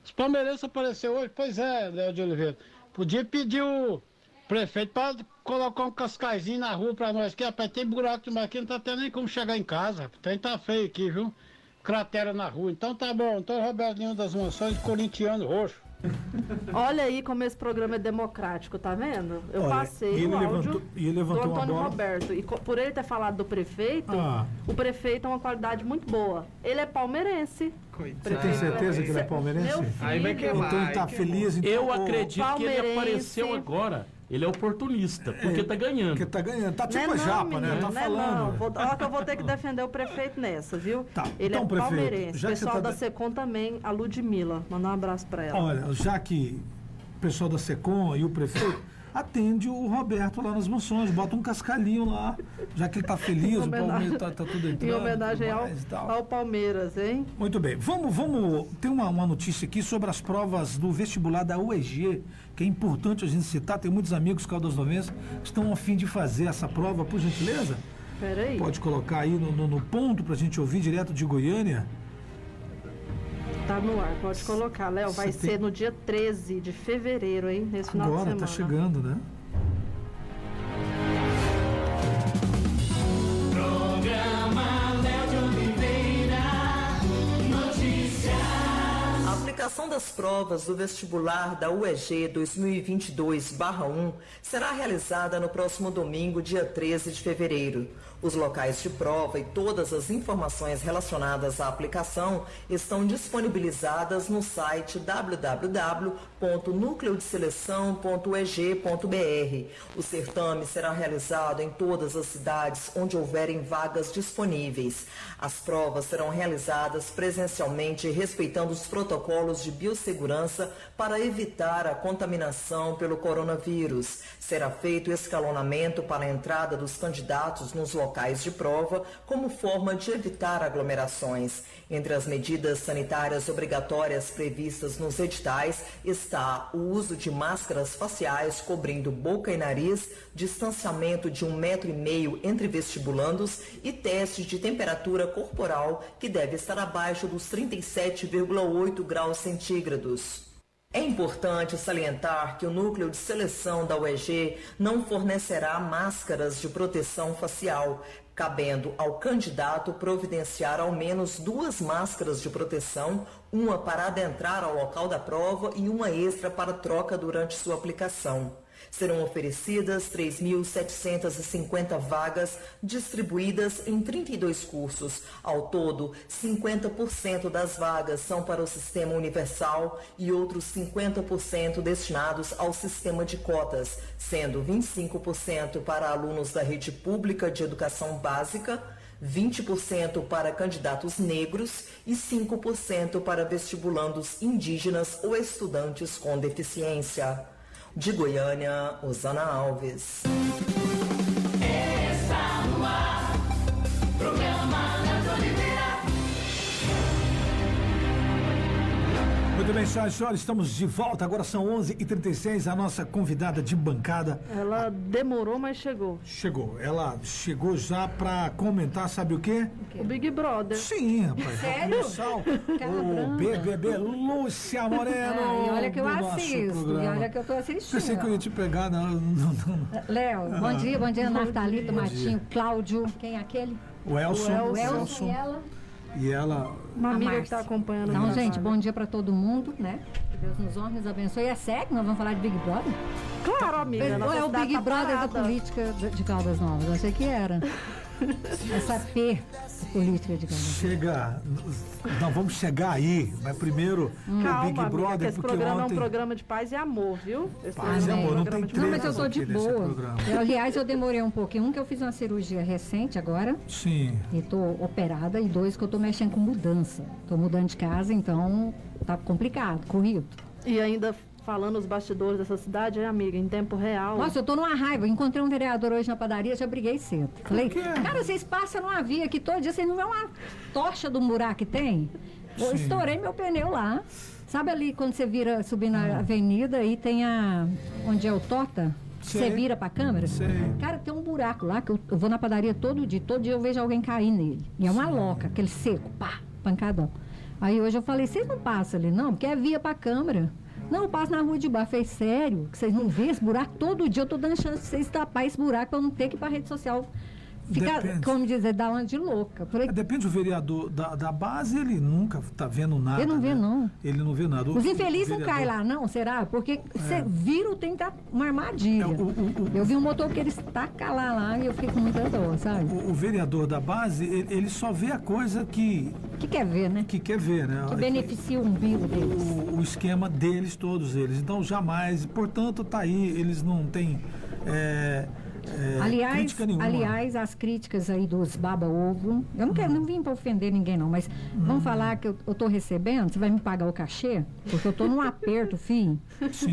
Speaker 9: Os palmeirenses apareceu hoje, pois é, Léo de Oliveira. Podia pedir o prefeito para colocar um cascaizinho na rua pra nós, que rapaz, tem buraco demais aqui, não tá tendo nem como chegar em casa. rapaz. Tá feio aqui, viu? Cratera na rua. Então tá bom, então Robertinho das Mansões, corintiano roxo.
Speaker 3: Olha aí como esse programa é democrático, tá vendo? Eu
Speaker 1: Olha,
Speaker 3: passei
Speaker 1: e ele
Speaker 3: o áudio
Speaker 1: levantou- e ele levantou
Speaker 3: do
Speaker 1: uma
Speaker 3: Antônio
Speaker 1: bola.
Speaker 3: Roberto. E por ele ter falado do prefeito,
Speaker 1: Ah.
Speaker 3: o prefeito é uma qualidade muito boa. Ele é palmeirense.
Speaker 1: Você tem certeza que ele é palmeirense?
Speaker 3: Meu
Speaker 5: Aí vai
Speaker 3: filho,
Speaker 5: queimar.
Speaker 1: Então ele tá feliz, então.
Speaker 2: eu acredito que ele apareceu agora. Ele é oportunista, porque tá ganhando.
Speaker 1: Porque tá ganhando. Tá
Speaker 3: Não
Speaker 1: tipo
Speaker 3: é
Speaker 1: a
Speaker 3: não,
Speaker 1: japa,
Speaker 3: menino,
Speaker 1: né? Tá
Speaker 3: não é
Speaker 1: falando.
Speaker 3: não. Vou, olha que eu vou ter que defender o prefeito nessa, viu?
Speaker 1: Tá,
Speaker 3: Ele
Speaker 1: então,
Speaker 3: é
Speaker 1: prefeito,
Speaker 3: palmeirense.
Speaker 1: já
Speaker 3: Pessoal
Speaker 1: tá
Speaker 3: da
Speaker 1: de-
Speaker 3: Secom também, a Ludmilla. Mandar um abraço pra ela.
Speaker 1: Olha, já que o pessoal da SECOM e o prefeito atende o Roberto lá nas mansões, bota um cascalhinho lá, já que ele tá feliz, o Palmeiras tá, tá tudo entrando.
Speaker 3: em homenagem ao, ao Palmeiras, hein?
Speaker 1: Muito bem, vamos, vamos. Tem uma, uma notícia aqui sobre as provas do vestibular da UEG, que é importante a gente citar. Tem muitos amigos Caldas Novenses que estão a fim de fazer essa prova, por gentileza.
Speaker 3: Peraí.
Speaker 1: Pode colocar aí no, no, no ponto pra gente ouvir direto de Goiânia.
Speaker 3: Tá no ar, pode colocar. Léo, vai
Speaker 1: Você tem-
Speaker 3: ser no dia 13 de fevereiro, hein? Nesse final de
Speaker 1: Agora,
Speaker 3: semana.
Speaker 1: tá chegando, né?
Speaker 10: A aplicação das provas do vestibular da UEG 2022-1 será realizada no próximo domingo, dia 13 de fevereiro. Os locais de prova e todas as informações relacionadas à aplicação estão disponibilizadas no site www.nucleodeseleção.eg.br. O certame será realizado em todas as cidades onde houverem vagas disponíveis. As provas serão realizadas presencialmente respeitando os protocolos de biossegurança para evitar a contaminação pelo coronavírus. Será feito escalonamento para a entrada dos candidatos nos locais de prova, como forma de evitar aglomerações. Entre as medidas sanitárias obrigatórias previstas nos editais está o uso de máscaras faciais cobrindo boca e nariz, distanciamento de um metro e meio entre vestibulandos e teste de temperatura corporal que deve estar abaixo dos 37,8 graus centígrados. É importante salientar que o núcleo de seleção da UEG não fornecerá máscaras de proteção facial, cabendo ao candidato providenciar ao menos duas máscaras de proteção, uma para adentrar ao local da prova e uma extra para troca durante sua aplicação. Serão oferecidas 3.750 vagas distribuídas em 32 cursos. Ao todo, 50% das vagas são para o Sistema Universal e outros 50% destinados ao sistema de cotas, sendo 25% para alunos da rede pública de educação básica, 20% para candidatos negros e 5% para vestibulandos indígenas ou estudantes com deficiência. De Goiânia, Osana Alves.
Speaker 11: Ar,
Speaker 1: Muito bem, senhoras e senhores, estamos de volta. Agora são 11h36. A nossa convidada de bancada
Speaker 3: Ela demorou, mas chegou.
Speaker 1: chegou. Ela chegou já pra comentar, sabe o quê?
Speaker 3: O Big Brother.
Speaker 1: Sim, rapaz.
Speaker 12: Sério?
Speaker 1: O, o BBB Lúcia Moreno.
Speaker 12: Ah, e olha que eu assisto,
Speaker 1: programa.
Speaker 12: e olha que eu tô assistindo.
Speaker 1: Pensei que eu ia te pegar, não. não, não.
Speaker 12: Léo, bom dia, bom dia, Natalito, Martinho, Cláudio, quem é aquele?
Speaker 1: O Elson.
Speaker 12: O Elson e ela.
Speaker 1: E ela.
Speaker 3: Uma amiga que está acompanhando.
Speaker 12: Então, gente, bom dia pra todo mundo, né? Que Deus nos honre, nos abençoe. É sério que nós vamos falar de Big Brother?
Speaker 3: Claro, amiga.
Speaker 12: Ou é o Big
Speaker 3: tá
Speaker 12: Brother da
Speaker 3: parada.
Speaker 12: política de de Caldas Novas? Achei que era. Essa P política de Caldas Novas.
Speaker 1: Chega. Não, vamos chegar aí. Mas primeiro, o
Speaker 3: Calma,
Speaker 1: Big
Speaker 3: amiga,
Speaker 1: Brother,
Speaker 3: que esse
Speaker 1: porque
Speaker 3: programa
Speaker 1: ontem.
Speaker 3: é um programa de paz e amor, viu? Esse
Speaker 1: Paz e
Speaker 3: programa é um
Speaker 1: amor, não
Speaker 3: programa
Speaker 1: tem
Speaker 3: de
Speaker 12: Não, mas eu tô
Speaker 1: Treta
Speaker 12: de boa. Eu, aliás, eu demorei um pouquinho. Um que eu fiz uma cirurgia recente agora.
Speaker 1: Sim.
Speaker 12: E tô operada. E dois que eu tô mexendo com mudança. Tô mudando de casa, então tá complicado, corrido.
Speaker 3: E ainda falando os bastidores dessa cidade, é, amiga, em tempo real.
Speaker 12: Nossa, eu tô numa raiva. Encontrei um vereador hoje na padaria, já briguei cedo. Falei, cara, vocês passam numa via aqui todo dia, vocês não vê uma tocha do buraco que tem? Eu
Speaker 13: Sim.
Speaker 12: estourei meu pneu lá. Sabe ali quando você vira, subindo a avenida e tem a. onde é o Tota?
Speaker 1: Sei.
Speaker 12: Você vira pra câmera?
Speaker 1: Sei.
Speaker 12: Cara, tem um buraco lá que eu, eu vou na padaria todo dia. Todo dia eu vejo alguém cair nele. E é uma loca, aquele seco, pá, pancadão. Aí hoje eu falei, vocês não passam ali, não? Porque é via pra câmera. Não, eu passo na rua de baixo. Falei, sério? Que vocês não vêem esse buraco? Todo dia eu tô dando chance de vocês tapar esse buraco pra eu não ter que ir pra rede social. Ficar,
Speaker 1: Depende.
Speaker 12: como dizer, dar uma de louca. Falei,
Speaker 1: Depende do vereador da, da base, ele nunca tá vendo nada.
Speaker 12: Ele não vê,
Speaker 1: né?
Speaker 12: não.
Speaker 1: Ele não vê nada. O-
Speaker 12: Os
Speaker 1: o
Speaker 12: infelizes não
Speaker 1: vereador- É.
Speaker 12: caem lá, não, será? Porque você vira o tem tá uma armadilha. Eu vi um motor que ele estaca lá, lá e eu fiquei com muita dor, sabe?
Speaker 1: O, o vereador da base, ele, ele só vê a coisa que.
Speaker 12: Que quer ver, né?
Speaker 1: Que quer ver, né?
Speaker 12: Que beneficia o umbigo deles.
Speaker 1: O, o esquema deles, todos eles. Então, jamais. Portanto, tá aí. Eles não têm. é, é,
Speaker 12: aliás, aliás, as críticas aí dos baba-ovo, eu não quero, não vim para ofender ninguém não, mas vamos falar que eu, eu tô recebendo, você vai me pagar o cachê? Porque eu tô num aperto, filho.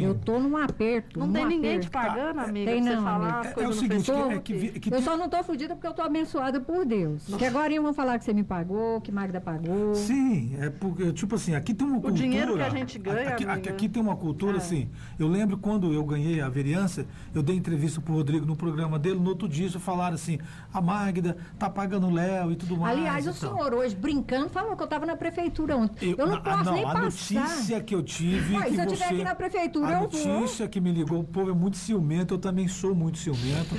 Speaker 12: Eu tô num aperto.
Speaker 3: Não
Speaker 12: num
Speaker 3: tem ninguém
Speaker 12: aperto.
Speaker 3: te pagando, amiga,
Speaker 12: Tem
Speaker 3: pra você
Speaker 12: não,
Speaker 3: falar
Speaker 12: amiga.
Speaker 3: É- é o seguinte,
Speaker 12: Tô-
Speaker 3: que- é que
Speaker 12: eu
Speaker 3: tem-
Speaker 12: só não tô fodida porque eu tô abençoada por Deus. Que agora iam falar que você me pagou, que Magda pagou.
Speaker 1: Sim, é porque, tipo assim, aqui tem uma cultura.
Speaker 12: dinheiro que a gente ganha,
Speaker 1: Aqui,
Speaker 12: amiga.
Speaker 1: aqui, aqui tem uma cultura,
Speaker 12: É.
Speaker 1: assim. Eu lembro quando eu ganhei a vereança, eu dei entrevista pro Rodrigo no programa dele, no outro dia falaram assim: a Magda tá pagando o Léo e tudo mais.
Speaker 12: Aliás, o
Speaker 1: tal.
Speaker 12: senhor hoje, brincando, falou que eu estava na prefeitura ontem. Eu, não
Speaker 1: ah,
Speaker 12: posso nem
Speaker 1: a
Speaker 12: passar.
Speaker 1: notícia que eu tive.
Speaker 12: Ué,
Speaker 1: que
Speaker 12: se eu
Speaker 1: você,
Speaker 12: estiver aqui na prefeitura,
Speaker 1: a
Speaker 12: eu vou.
Speaker 1: notícia que me ligou, o povo é muito ciumento, eu também sou muito ciumento.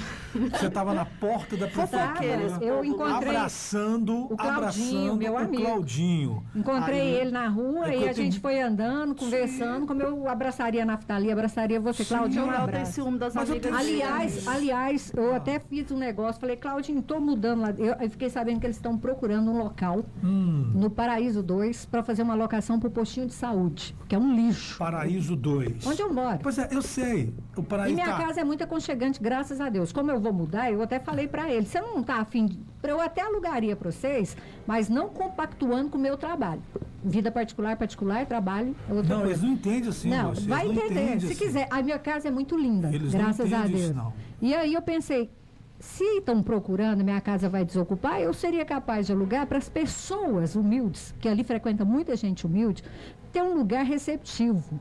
Speaker 1: Você estava na porta da prefeitura.
Speaker 12: eu encontrei
Speaker 1: abraçando,
Speaker 12: o Claudinho,
Speaker 1: abraçando
Speaker 12: meu
Speaker 1: o
Speaker 12: amigo.
Speaker 1: Claudinho.
Speaker 12: Encontrei
Speaker 1: Aí-
Speaker 12: ele na rua
Speaker 1: é
Speaker 12: e
Speaker 1: eu
Speaker 12: a
Speaker 1: tenho-
Speaker 12: gente foi andando, conversando, como eu abraçaria a Naftali, abraçaria você,
Speaker 3: Sim,
Speaker 12: Claudinho, um
Speaker 3: o Léo tem
Speaker 12: abraço.
Speaker 3: ciúme das Mas eu amigas tenho
Speaker 12: aliás,
Speaker 3: ciúmes.
Speaker 12: aliás, eu até fiz um negócio, falei, Claudinho, tô mudando lá. Eu, eu fiquei sabendo que eles estão procurando um local
Speaker 1: Hum.
Speaker 12: no Paraíso 2 para fazer uma locação pro postinho de saúde, que é um lixo.
Speaker 1: Paraíso 2.
Speaker 12: Onde eu moro.
Speaker 1: Pois é, eu sei. O
Speaker 12: E
Speaker 1: Paraíso
Speaker 12: minha
Speaker 1: tá-
Speaker 12: casa é muito aconchegante, graças a Deus. Como eu vou mudar, eu até falei pra ele, você não tá afim de... Eu até alugaria pra vocês, mas não compactuando com o meu trabalho. Vida particular, particular, trabalho, é outra
Speaker 1: Não,
Speaker 12: coisa.
Speaker 1: eles não entendem assim,
Speaker 12: Não, vai
Speaker 1: não
Speaker 12: entender. Se
Speaker 1: assim.
Speaker 12: quiser. A minha casa é muito linda,
Speaker 1: Eles
Speaker 12: graças a Deus.
Speaker 1: isso, não.
Speaker 12: E aí eu pensei, se estão procurando, minha casa vai desocupar, eu seria capaz de alugar para as pessoas humildes, que ali frequenta muita gente humilde, ter um lugar receptivo.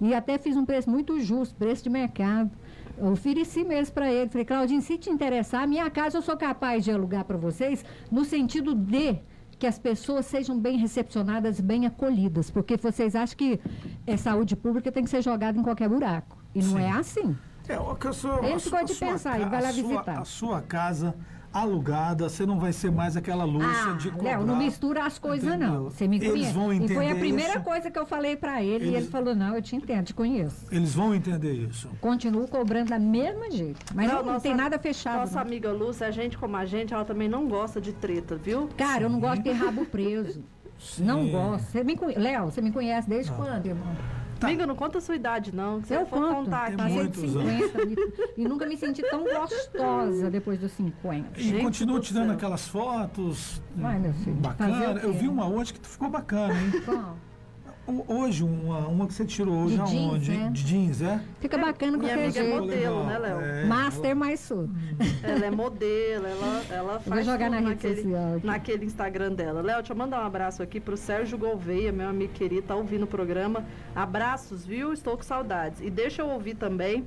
Speaker 12: E até fiz um preço muito justo, preço de mercado. Eu ofereci mesmo para ele. Falei, Claudinho, se te interessar, a minha casa eu sou capaz de alugar para vocês, no sentido de que as pessoas sejam bem recepcionadas, bem acolhidas. Porque vocês acham que é, saúde pública tem que ser jogada em qualquer buraco. E não
Speaker 1: Sim.
Speaker 12: é assim.
Speaker 1: É, o que eu sou,
Speaker 12: Ele ficou
Speaker 1: sua-
Speaker 12: de
Speaker 1: a sua
Speaker 12: pensar, ele vai lá
Speaker 1: a sua-
Speaker 12: visitar.
Speaker 1: A sua casa alugada, você não vai ser mais aquela Lúcia
Speaker 12: Ah,
Speaker 1: de cobrar.
Speaker 12: Léo, não mistura as coisas, não. Você me
Speaker 1: Eles
Speaker 12: conhece.
Speaker 1: vão
Speaker 12: E
Speaker 1: entender
Speaker 12: foi a primeira
Speaker 1: isso.
Speaker 12: coisa que eu falei pra ele e
Speaker 1: Eles-
Speaker 12: ele falou: não, eu te entendo, te conheço.
Speaker 1: Eles vão entender isso.
Speaker 12: Continuo cobrando da mesma jeito. Mas não, não tem nada fechado.
Speaker 3: Nossa
Speaker 12: não.
Speaker 3: amiga Lúcia, a gente como a gente, ela também não gosta de treta, viu?
Speaker 12: Cara, eu não gosto de ter rabo preso. Não
Speaker 3: Sim.
Speaker 12: gosto. Você me conhe... Léo, você me conhece desde quando, irmão?
Speaker 3: Amiga, não conta a sua idade, não. que Se
Speaker 12: Eu
Speaker 3: eu for
Speaker 12: conto.
Speaker 3: contar
Speaker 12: Tem
Speaker 3: aqui.
Speaker 12: muitos 150, e, e nunca me senti tão gostosa depois dos 50.
Speaker 1: E continua tirando aquelas fotos
Speaker 12: Vai, meu filho,
Speaker 1: bacana. Eu vi uma hoje que ficou bacana, hein?
Speaker 12: Qual?
Speaker 1: Ho- hoje, uma, uma que você tirou hoje
Speaker 12: De jeans,
Speaker 1: aonde?
Speaker 12: né?
Speaker 1: De jeans, é?
Speaker 12: Fica bacana
Speaker 3: Minha amiga é modelo,
Speaker 1: legal.
Speaker 3: né, Léo?
Speaker 1: É.
Speaker 12: Master mais sul.
Speaker 3: Ela é modelo, ela, ela
Speaker 12: vou
Speaker 3: faz
Speaker 12: jogar
Speaker 3: tudo
Speaker 12: na rede
Speaker 3: naquele,
Speaker 12: social aqui.
Speaker 3: naquele Instagram dela. Léo, deixa eu mandar um abraço aqui pro Sérgio Gouveia, meu amigo querido, tá ouvindo o programa. Abraços, viu? Estou com saudades. E deixa eu ouvir também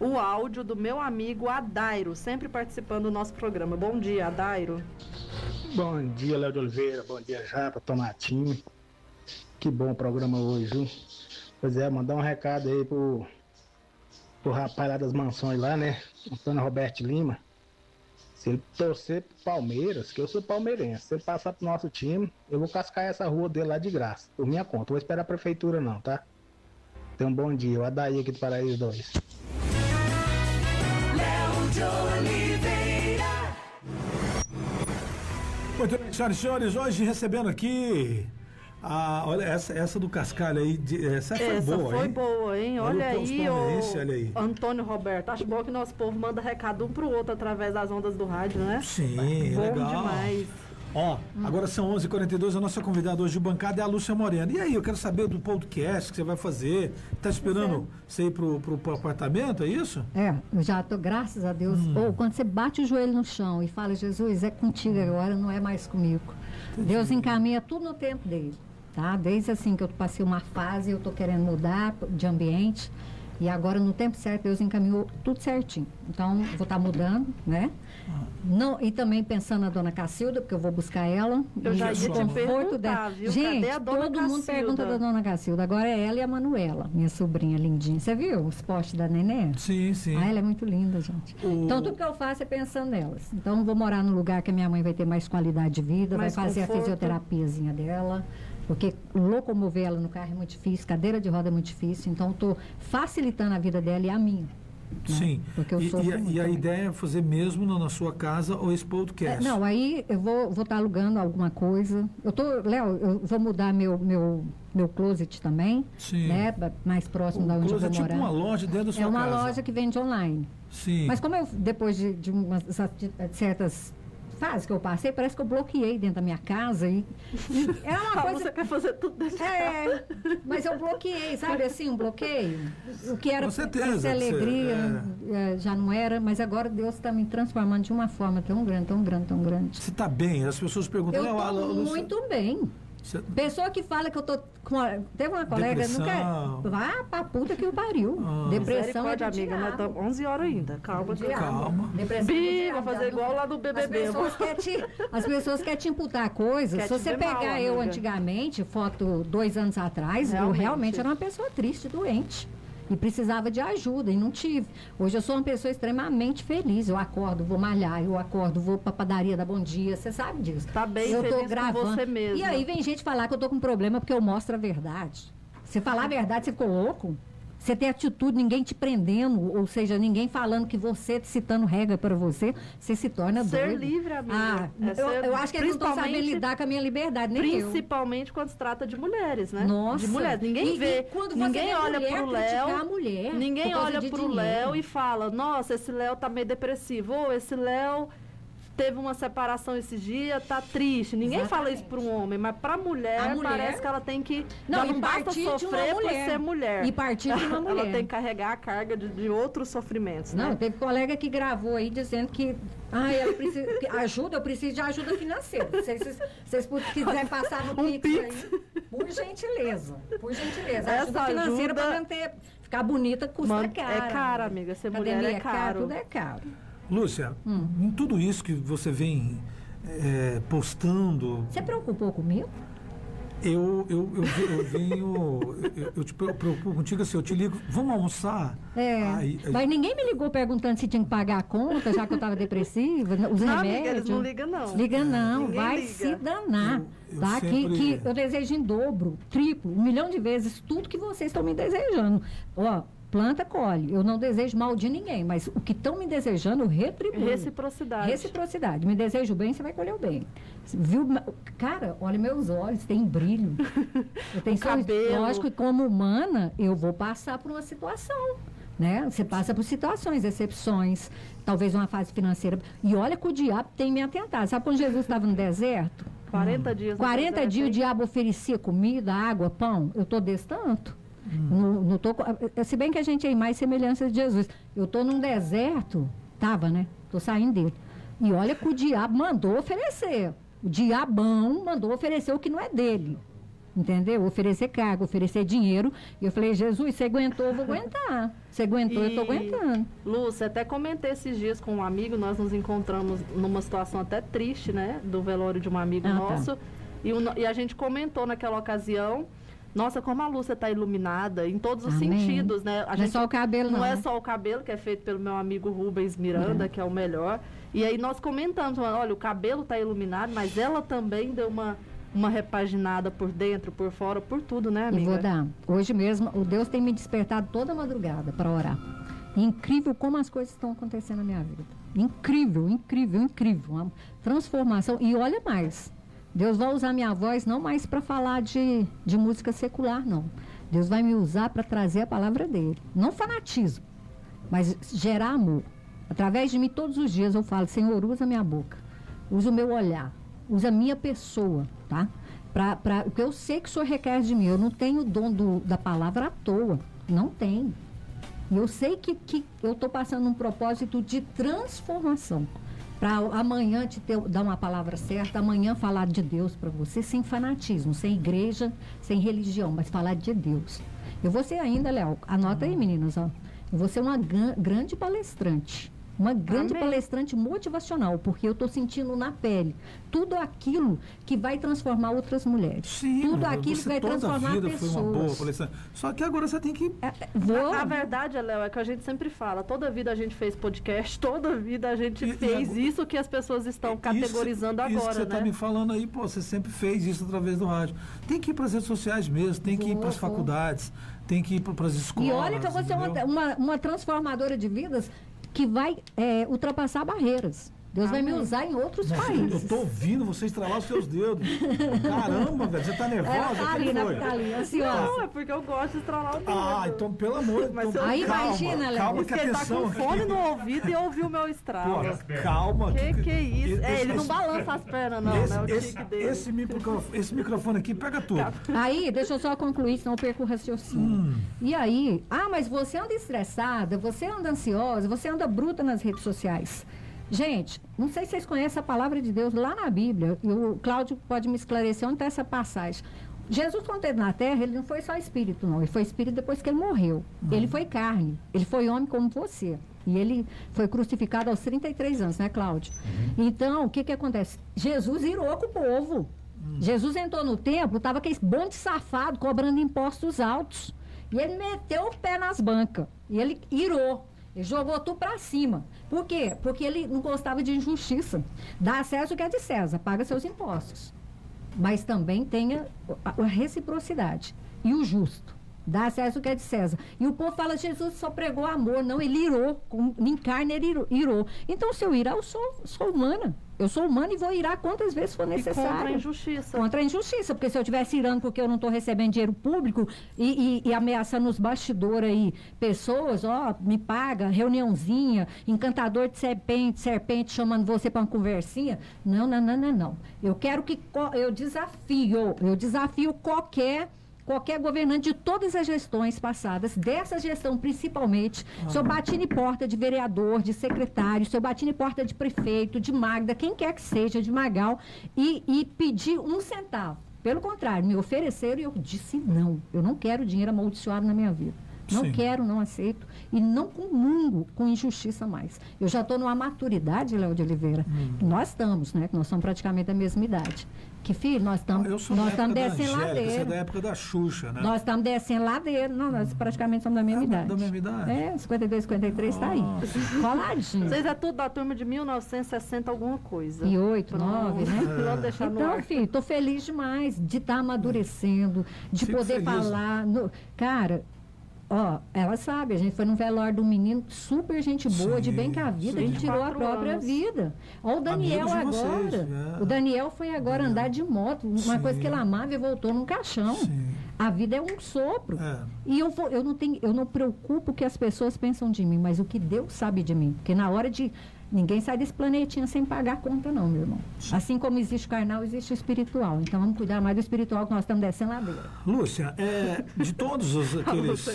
Speaker 3: o áudio do meu amigo Adairo, sempre participando do nosso programa. Bom dia, Adairo.
Speaker 13: Bom dia, Léo de Oliveira. Bom dia, Japa, Tomatinho. Que bom o programa hoje, viu? Pois é, mandar um recado aí pro, pro rapaz lá das mansões lá, né? Antônio Roberto Lima. Se ele torcer pro Palmeiras, que eu sou palmeirense, se ele passar pro nosso time, eu vou cascar essa rua dele lá de graça, por minha conta. Vou esperar a prefeitura não, tá? Então, bom dia. O Adaí aqui do Paraíso 2.
Speaker 11: Léo de Oliveira.
Speaker 1: Muito bem, senhoras e senhores, hoje recebendo aqui. A, olha, essa, essa do Cascalho aí, de- essa foi
Speaker 3: Essa
Speaker 1: boa,
Speaker 3: foi
Speaker 1: hein?
Speaker 3: boa, hein? Olha,
Speaker 1: Olha
Speaker 3: aí, ô
Speaker 1: olha aí.
Speaker 3: Antônio Roberto. Acho bom que nosso povo manda recado um pro outro através das ondas do rádio, né?
Speaker 1: Sim,
Speaker 3: bom
Speaker 1: legal.
Speaker 3: demais.
Speaker 1: Ó, agora são 11h42, a nossa convidada hoje de bancada é a Lúcia Moreno. E aí, eu quero saber do podcast que você vai fazer. Tá esperando você ir pro, pro, pro apartamento, é isso?
Speaker 12: É, eu já tô, graças a Deus.
Speaker 1: Hum.
Speaker 12: Ou quando você bate o joelho no chão e fala, Jesus, é contigo agora, não é mais comigo. Deus encaminha tudo no tempo dele, tá? Desde assim que eu passei uma fase, eu tô querendo mudar de ambiente. E agora, no tempo certo, Deus encaminhou tudo certinho. Então, vou estar mudando, né? Não, e também pensando na dona Cacilda, porque eu vou buscar ela.
Speaker 3: Eu já
Speaker 12: o
Speaker 3: ia
Speaker 12: conforto dela.
Speaker 3: viu?
Speaker 12: Gente,
Speaker 3: Cadê a dona
Speaker 12: todo mundo
Speaker 3: Cacilda?
Speaker 12: pergunta da dona Cacilda. Agora é ela e a Manuela, minha sobrinha lindinha. Você viu os postes da neném?
Speaker 1: Sim, sim.
Speaker 12: Ah, ela é muito linda, gente.
Speaker 1: O-
Speaker 12: Então, tudo que eu faço é pensando nelas. Então, eu vou morar num lugar que a minha mãe vai ter mais qualidade de vida,
Speaker 3: Mais
Speaker 12: vai fazer
Speaker 3: conforto.
Speaker 12: a fisioterapiazinha dela. Porque locomover ela no carro é muito difícil, cadeira de roda é muito difícil. Então, eu estou facilitando a vida dela e a minha. né?
Speaker 1: Sim.
Speaker 12: Porque eu
Speaker 1: e,
Speaker 12: sofro
Speaker 1: e a- e a ideia é fazer mesmo na, na sua casa ou esse
Speaker 12: É,
Speaker 1: podcast?
Speaker 12: não, aí eu vou estar vou tá alugando alguma coisa. Eu tô, Léo, eu vou mudar meu, meu, meu closet também,
Speaker 1: Sim.
Speaker 12: né? Mais próximo da
Speaker 1: O
Speaker 12: onde eu vou
Speaker 1: é tipo
Speaker 12: morar.
Speaker 1: uma loja dentro da sua
Speaker 12: É uma
Speaker 1: casa.
Speaker 12: loja que vende online.
Speaker 1: Sim.
Speaker 12: Mas como eu, depois de, de umas de certas fases que eu passei, parece que eu bloqueei dentro da minha casa e, e é uma
Speaker 3: Ah,
Speaker 12: coisa...
Speaker 3: Você quer fazer tudo desse
Speaker 12: É, mas eu bloqueei, sabe assim, um bloqueio. O que era pra ser
Speaker 1: você-
Speaker 12: alegria eh, já não era, mas agora Deus está me transformando de uma forma tão grande, tão grande, tão grande.
Speaker 1: Você tá bem? As pessoas perguntam...
Speaker 12: Eu
Speaker 1: "Léo, a- a
Speaker 12: estou muito bem.
Speaker 1: Você-
Speaker 12: Pessoa que fala que eu tô com. a- Teve uma colega.
Speaker 1: Depressão.
Speaker 12: Nunca, vá pra puta que o pariu. Depressão é do
Speaker 3: amiga, nós estamos 11 horas ainda. Calma,
Speaker 12: Diabo.
Speaker 1: Calma.
Speaker 12: Depressão é do
Speaker 3: Bi,
Speaker 12: diabo,
Speaker 3: vai fazer igual lá no
Speaker 12: As
Speaker 3: BBB.
Speaker 12: pessoas, querem te, as pessoas querem te imputar coisas.
Speaker 3: Quer
Speaker 12: Se você pegar
Speaker 3: mal,
Speaker 12: eu
Speaker 3: amiga.
Speaker 12: antigamente, foto dois anos atrás, eu
Speaker 3: Realmente.
Speaker 12: realmente era uma pessoa triste, doente. E precisava de ajuda e não tive. Hoje eu sou uma pessoa extremamente feliz. Eu acordo, vou malhar, eu acordo, vou pra padaria da Bom Dia. Você sabe disso.
Speaker 3: Tá bem
Speaker 12: eu tô gravando.
Speaker 3: você mesma.
Speaker 12: E aí vem gente falar que eu tô com problema porque eu mostro a verdade. Você falar a verdade, você ficou louco? Você tem atitude, ninguém te prendendo, ou seja, ninguém falando que você, citando regra para você, você se torna
Speaker 3: Ser
Speaker 12: doido.
Speaker 3: livre, amiga.
Speaker 12: Ah,
Speaker 3: É
Speaker 12: eu,
Speaker 3: ser-
Speaker 12: eu acho que eles não estão lidar com a minha liberdade, nem eu.
Speaker 3: Principalmente quando se trata de mulheres, né?
Speaker 12: Nossa.
Speaker 3: De mulheres. Ninguém
Speaker 12: E-
Speaker 3: vê.
Speaker 12: e quando você
Speaker 3: ninguém
Speaker 12: vê
Speaker 3: olha
Speaker 12: mulher
Speaker 3: pro
Speaker 12: criticar
Speaker 3: Léo.
Speaker 12: a mulher
Speaker 3: ninguém olha pro. Léo e fala: Nossa, esse Léo tá meio depressivo. Ou esse Léo teve uma separação esses dias, tá triste. Ninguém fala isso para um homem, mas pra mulher,
Speaker 12: mulher-
Speaker 3: parece que ela tem que.
Speaker 12: Não,
Speaker 3: não basta sofrer por ser mulher.
Speaker 12: E partir de uma
Speaker 3: ela
Speaker 12: mulher.
Speaker 3: tem que carregar a carga de, de outros sofrimentos,
Speaker 12: Não,
Speaker 3: né?
Speaker 12: teve colega que gravou aí dizendo que ah, ela ajuda, eu preciso de ajuda financeira. Se vocês, quiserem passar no
Speaker 3: Um
Speaker 12: Pix, aí, por gentileza. Por gentileza.
Speaker 3: Essa
Speaker 12: ajuda financeira
Speaker 3: ajuda-
Speaker 12: para manter, ficar bonita custa
Speaker 3: Man-
Speaker 12: caro.
Speaker 3: é caro, amiga. Ser mulher
Speaker 12: Academia
Speaker 3: é caro.
Speaker 12: Tudo é caro.
Speaker 1: Lúcia,
Speaker 12: Hum.
Speaker 1: em tudo isso que você vem é, postando,
Speaker 12: Você preocupou comigo?
Speaker 1: eu, eu, eu, vi- eu venho. Eu, eu te preocupo contigo assim, eu te ligo, vamos almoçar?
Speaker 12: É.
Speaker 1: Aí- aí-
Speaker 12: Mas ninguém me ligou perguntando se tinha que pagar a conta, já que eu estava depressiva, os
Speaker 3: Não,
Speaker 12: remédios.
Speaker 3: amiga, eles não ligam, não.
Speaker 12: Liga não,
Speaker 3: Ninguém
Speaker 12: vai
Speaker 3: liga.
Speaker 12: se danar.
Speaker 1: Eu- eu
Speaker 12: tá?
Speaker 1: sempre-
Speaker 12: Que, que eu desejo em dobro, triplo, um milhão de vezes tudo que vocês estão me desejando. Ó, planta, colhe. Eu não desejo mal de ninguém, mas o que estão me desejando, eu retribuo.
Speaker 3: Reciprocidade.
Speaker 12: Reciprocidade. Me desejo bem, você vai colher o bem. Viu? Cara, olha meus olhos, tem brilho. Eu tenho
Speaker 3: cabelo.
Speaker 12: Lógico que como humana, eu vou passar por uma situação. Né? Você passa por situações, decepções, talvez uma fase financeira. E olha que o diabo tem me atentado. Sabe quando Jesus estava no deserto?
Speaker 3: 40 dias. no
Speaker 12: 40
Speaker 3: deserto,
Speaker 12: dias o diabo oferecia comida, água, pão. Eu tô desse tanto. Não, não tô, eh, se bem que a gente é mais semelhança de Jesus. Eu tô num deserto, tava, né? Tô saindo dele. E olha que o diabo mandou oferecer. O diabão mandou oferecer o que não é dele. Entendeu? Oferecer cargo, oferecer dinheiro. E eu falei, Jesus, você aguentou, eu vou aguentar. Você aguentou, eu tô
Speaker 3: E,
Speaker 12: aguentando.
Speaker 3: Lúcia, até comentei esses dias com um amigo, nós nos encontramos numa situação até triste, né? Do velório de um amigo
Speaker 12: Ah, tá.
Speaker 3: nosso. E, o no- e a gente comentou naquela ocasião. Nossa, como a Lúcia está iluminada em todos os
Speaker 12: Amém.
Speaker 3: sentidos, né? A
Speaker 12: Não é só o cabelo,
Speaker 3: não.
Speaker 12: não,
Speaker 3: é
Speaker 12: né?
Speaker 3: só o cabelo, que é feito pelo meu amigo Rubens Miranda,
Speaker 12: Uhum.
Speaker 3: que é o melhor. E aí nós comentamos, olha, o cabelo está iluminado, mas ela também deu uma, uma repaginada por dentro, por fora, por tudo, né, amiga?
Speaker 12: vou dar. Hoje mesmo, o Deus tem me despertado toda madrugada para orar. Incrível como as coisas estão acontecendo na minha vida. Incrível, incrível, incrível. Uma transformação. E olha mais. Deus vai usar minha voz não mais para falar de, de música secular, não. Deus vai me usar para trazer a palavra dele. Não fanatismo, mas gerar amor. Através de mim, todos os dias eu falo, Senhor, usa minha boca, usa o meu olhar, usa a minha pessoa, tá? Pra, pra, porque eu sei que o Senhor requer de mim. Eu não tenho o dom do- da palavra à toa. Não tenho. E eu sei que, que eu estou passando um propósito de transformação. Para amanhã te ter, dar uma palavra certa, amanhã falar de Deus para você, sem fanatismo, sem igreja, sem religião, mas falar de Deus. Eu vou ser ainda, Léo, anota aí, meninos, ó. Eu vou ser uma gran- grande palestrante. Uma grande
Speaker 3: Amém.
Speaker 12: palestrante motivacional, porque eu estou sentindo na pele tudo aquilo que vai transformar outras mulheres.
Speaker 1: Sim,
Speaker 12: tudo aquilo
Speaker 1: você
Speaker 12: que vai
Speaker 1: toda a
Speaker 12: transformar
Speaker 1: vida
Speaker 12: pessoas.
Speaker 1: foi uma boa palestrante. Só que agora você tem que
Speaker 12: Vou.
Speaker 3: A, a verdade, Léo, é que a gente sempre fala, toda vida a gente fez podcast, toda vida a gente
Speaker 1: E- e
Speaker 3: fez
Speaker 1: agora-
Speaker 3: isso que as pessoas estão categorizando
Speaker 1: isso, Isso que
Speaker 3: agora,
Speaker 1: você
Speaker 3: né?
Speaker 1: está me falando aí, pô, você sempre fez isso através do rádio. Tem que ir para as redes sociais mesmo, tem que ir para as faculdades, tem que ir para as escolas.
Speaker 12: E olha que eu vou ser uma, uma, uma transformadora de vidas que vai é, ultrapassar barreiras. Deus vai me
Speaker 3: Amém.
Speaker 12: usar em outros
Speaker 1: Nossa,
Speaker 12: países.
Speaker 1: Eu tô ouvindo você estralar os seus dedos. Caramba, velho, você tá nervosa?
Speaker 12: Ela tá
Speaker 1: que
Speaker 12: ali, né,
Speaker 1: foi?
Speaker 12: tá ali, ansiosa.
Speaker 3: Não, é porque eu gosto de estralar o dedo.
Speaker 1: Ah, então pelo amor de
Speaker 3: Mas
Speaker 1: Deus.
Speaker 3: eu-
Speaker 12: Aí
Speaker 1: calma,
Speaker 12: imagina, Léo.
Speaker 1: calma que
Speaker 3: Porque ele tá
Speaker 1: atenção.
Speaker 3: com fone no ouvido e ouviu o meu estralo.
Speaker 1: Pô, calma.
Speaker 3: Que que é isso? É, ele não
Speaker 1: esse-
Speaker 3: balança as pernas, não,
Speaker 1: esse,
Speaker 3: né? O
Speaker 1: esse,
Speaker 3: dele.
Speaker 1: esse microfone, esse microfone aqui pega tudo.
Speaker 12: Aí, deixa eu só concluir, senão eu perco o raciocínio.
Speaker 1: Hum.
Speaker 12: E aí, ah, mas você anda estressada, você anda ansiosa, você anda bruta nas redes sociais. Gente, não sei se vocês conhecem a palavra de Deus lá na Bíblia, e o Cláudio pode me esclarecer onde está essa passagem. Jesus, quando esteve na terra, ele não foi só espírito, não. Ele foi espírito depois que ele morreu. Ele foi carne. Ele foi homem como você. E ele foi crucificado aos 33 anos, né, Cláudio? Então, o que, que acontece? Jesus irou com o povo. Jesus entrou no templo, estava aquele bonde safado cobrando impostos altos. E ele meteu o pé nas bancas. E ele irou. Ele jogou tudo para cima. Por quê? Porque ele não gostava de injustiça. Dá acesso o que é de César, paga seus impostos. Mas também tenha a, a reciprocidade. E o justo. Dá acesso o que é de César. E o povo fala, Jesus só pregou amor. Não, ele irou. Com, em carne ele irou, irou. Então, se eu irar, eu sou, sou humana. Eu sou humana e vou irar quantas vezes for
Speaker 3: E
Speaker 12: necessário.
Speaker 3: contra a injustiça.
Speaker 12: Contra a injustiça, porque se eu estivesse irando porque eu não estou recebendo dinheiro público e, e- e ameaçando nos bastidores aí pessoas, ó, me paga, reuniãozinha, encantador de serpente, serpente chamando você para uma conversinha. Não, não, não, não, não. Eu quero que eu desafio, eu desafio qualquer qualquer governante de todas as gestões passadas, dessa gestão principalmente, se eu bati em porta de vereador, de secretário, se eu bati em porta de prefeito, de Magda, quem quer que seja, de Magal, e, e pedi um centavo. Pelo contrário, me ofereceram e eu disse não. Eu não quero dinheiro amaldiçoado na minha vida. Não
Speaker 1: Sim.
Speaker 12: quero, não aceito. E não comungo com injustiça mais. Eu já estou numa maturidade, Léo de Oliveira. Nós estamos, né? que Nós somos praticamente da mesma idade. Que, filho, nós estamos
Speaker 1: sou
Speaker 12: nós estamos descendo
Speaker 1: Angélica, você é
Speaker 12: ladeira.
Speaker 1: da época da Xuxa, né?
Speaker 12: Nós estamos descendo ladeira. Não, nós praticamente somos da mesma
Speaker 1: É,
Speaker 12: idade.
Speaker 1: da mesma idade?
Speaker 12: É, 52, 53 está aí. Coladinho.
Speaker 3: Vocês é tudo da turma de 1960 alguma coisa.
Speaker 12: E oito,
Speaker 3: Pronto.
Speaker 12: nove, né?
Speaker 3: Vamos deixar no
Speaker 12: Então, filho, tô feliz demais de estar amadurecendo, de
Speaker 1: Fico
Speaker 12: poder
Speaker 1: feliz.
Speaker 12: falar. no- Cara, ó, ela sabe, a gente foi num velório de um menino super gente boa, de
Speaker 1: Sim,
Speaker 12: bem com a vida, ele tirou a
Speaker 3: 24
Speaker 12: própria
Speaker 3: anos.
Speaker 12: vida. Ó, o Daniel
Speaker 1: de
Speaker 12: agora.
Speaker 1: vocês, é.
Speaker 12: O Daniel foi agora andar de moto, uma
Speaker 1: Sim.
Speaker 12: coisa que ele amava e voltou num caixão.
Speaker 1: Sim.
Speaker 12: A vida é um sopro.
Speaker 1: É.
Speaker 12: E eu, vou, eu não tenho, eu não preocupo o que as pessoas pensam de mim, mas o que Deus sabe de mim. Porque na hora de Ninguém sai desse planetinha sem pagar conta, não, meu irmão. Assim como existe o carnal, existe o espiritual. Então vamos cuidar mais do espiritual que nós estamos descendo ladeira.
Speaker 1: Lúcia, é, de todos os aqueles.
Speaker 3: Lúcia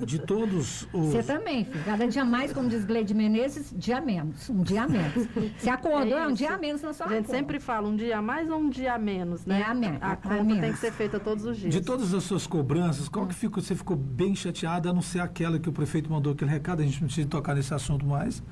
Speaker 3: é
Speaker 1: de todos os.
Speaker 12: Você também, filho. Cada dia mais, como diz Gleide Menezes, dia menos. Um dia a menos. Você acordou, é, um
Speaker 3: isso.
Speaker 12: dia a menos na sua
Speaker 3: A gente
Speaker 12: conta.
Speaker 3: sempre fala um dia a mais ou um dia a menos, né?
Speaker 12: É a menos,
Speaker 3: A
Speaker 12: a
Speaker 3: conta
Speaker 12: menos.
Speaker 3: tem que ser feita todos os dias.
Speaker 1: De todas as suas cobranças, qual que ficou, você ficou bem chateada, a não ser aquela que o prefeito mandou aquele recado, a gente não precisa tocar nesse assunto mais,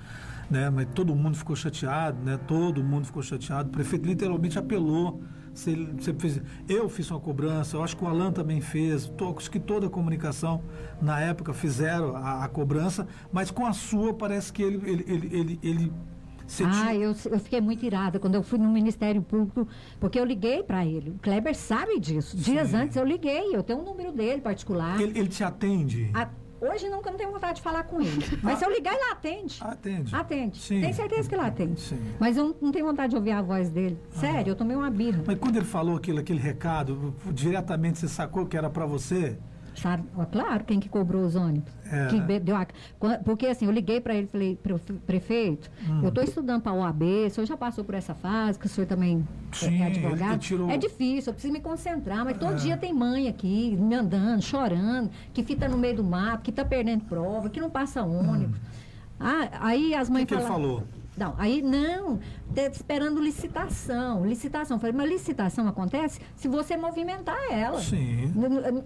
Speaker 1: né? Mas todo mundo ficou chateado, né? Todo mundo ficou chateado. O prefeito literalmente apelou. Você, você fez, eu fiz uma cobrança, eu acho que o Alan também fez, to- acho que toda a comunicação na época fizeram a, a cobrança, mas com a sua parece que ele, ele, ele, ele, ele
Speaker 12: Ah, eu, eu fiquei muito irada quando eu fui no Ministério Público, porque eu liguei para ele. O Kleber sabe disso. Dias
Speaker 1: Sim.
Speaker 12: antes eu liguei, eu tenho um número dele particular.
Speaker 1: ele, ele te atende.
Speaker 12: A- hoje nunca não tenho vontade de falar com ele. Mas se eu ligar, ele atende.
Speaker 1: Atende.
Speaker 12: Atende.
Speaker 1: Sim.
Speaker 12: Tenho certeza que ele atende.
Speaker 1: Sim.
Speaker 12: Mas eu não- tenho vontade de ouvir a voz dele. Sério, eu tomei uma birra.
Speaker 1: Mas quando ele falou aquilo, aquele recado, diretamente você sacou que era para você?
Speaker 12: Sabe? Claro, quem que cobrou os ônibus.
Speaker 1: É.
Speaker 12: Que deu a- Porque assim, eu liguei para ele e falei, "Pre- prefeito,
Speaker 1: Hum.
Speaker 12: eu estou estudando para a OAB, o senhor já passou por essa fase, que o senhor também é-
Speaker 1: Sim,
Speaker 12: é advogado.
Speaker 1: tirou-
Speaker 12: É difícil, eu preciso me concentrar, mas todo
Speaker 1: É.
Speaker 12: dia tem mãe aqui, me andando, chorando, que fica no meio do mato, que está perdendo prova, que não passa ônibus. Ah, aí as mães
Speaker 1: Hum. que, que ele falou?
Speaker 12: Não, aí não, tá esperando licitação. Licitação. Falei, mas licitação acontece se você movimentar ela.
Speaker 1: Sim.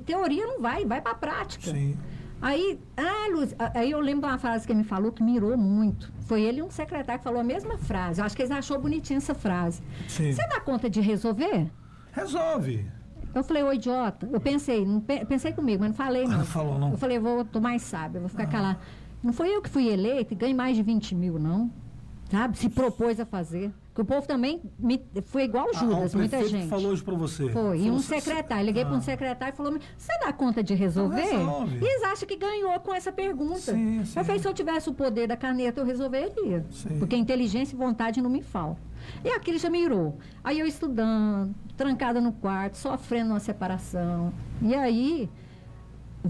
Speaker 12: Teoria não vai, vai pra prática.
Speaker 1: Sim.
Speaker 12: Aí, ah, Luz, a- aí eu lembro de uma frase que ele me falou que mirou muito. Foi ele e um secretário que falou a mesma frase. Eu acho que eles achou bonitinha essa frase.
Speaker 1: Sim.
Speaker 12: Você dá conta de resolver?
Speaker 1: Resolve.
Speaker 12: Eu falei, ô idiota. Eu pensei, não pe- pensei comigo, mas não falei não.
Speaker 1: Não falou, não.
Speaker 12: Eu falei, vou tô mais sábia, vou ficar calada. Não foi eu que fui eleita e ganhei mais de 20 mil, não. Sabe? Se propôs a fazer. Porque o povo também me, foi igual
Speaker 1: Ah,
Speaker 12: Judas,
Speaker 1: o
Speaker 12: muita
Speaker 1: prefeito
Speaker 12: gente.
Speaker 1: falou isso para você.
Speaker 12: Foi. E um
Speaker 1: "Cê-
Speaker 12: secretário. Liguei para um
Speaker 1: Ah.
Speaker 12: secretário e falou: Você dá conta de resolver?
Speaker 1: resolve.
Speaker 12: E eles acham que ganhou com essa pergunta.
Speaker 1: Sim, sim.
Speaker 12: Eu falei: se eu tivesse o poder da caneta, eu resolveria.
Speaker 1: Sim.
Speaker 12: Porque inteligência e vontade não me faltam. E aquilo já mirou. Aí eu estudando, trancada no quarto, sofrendo uma separação. E aí,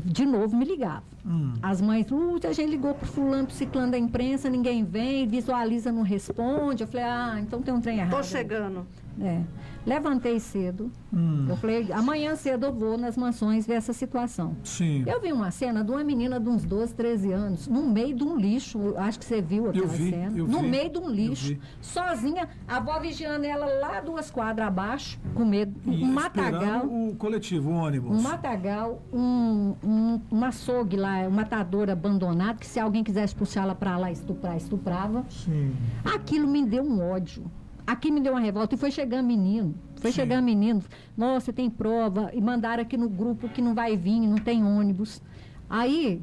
Speaker 12: de novo, me ligava.
Speaker 1: Hum.
Speaker 12: As mães, uh, a gente ligou pro fulano, pro ciclano da imprensa, ninguém vem, visualiza, não responde. Eu falei, ah, então tem um trem errado.
Speaker 3: Tô
Speaker 12: aí.
Speaker 3: chegando.
Speaker 12: É. Levantei cedo.
Speaker 1: Hum.
Speaker 12: Eu falei, amanhã cedo eu vou nas mansões ver essa situação.
Speaker 1: Sim.
Speaker 12: Eu vi uma cena de uma menina de uns 12, 13 anos, no meio de um lixo. Acho que você viu aquela
Speaker 1: vi,
Speaker 12: cena.
Speaker 1: eu
Speaker 12: no
Speaker 1: vi,
Speaker 12: meio de um lixo, sozinha, a avó vigiando ela lá duas quadras abaixo, com medo.
Speaker 1: E
Speaker 12: Um matagal.
Speaker 1: o coletivo, o ônibus.
Speaker 12: Um matagal, um, um, um açougue lá, um matador abandonado, que se alguém quisesse puxar ela pra lá estuprar, estuprava.
Speaker 1: Sim.
Speaker 12: Aquilo me deu um ódio. Aqui me deu uma revolta. E foi chegando menino. Foi
Speaker 1: Sim.
Speaker 12: chegando menino. Nossa, tem prova. E mandaram aqui no grupo que não vai vir, não tem ônibus. Aí,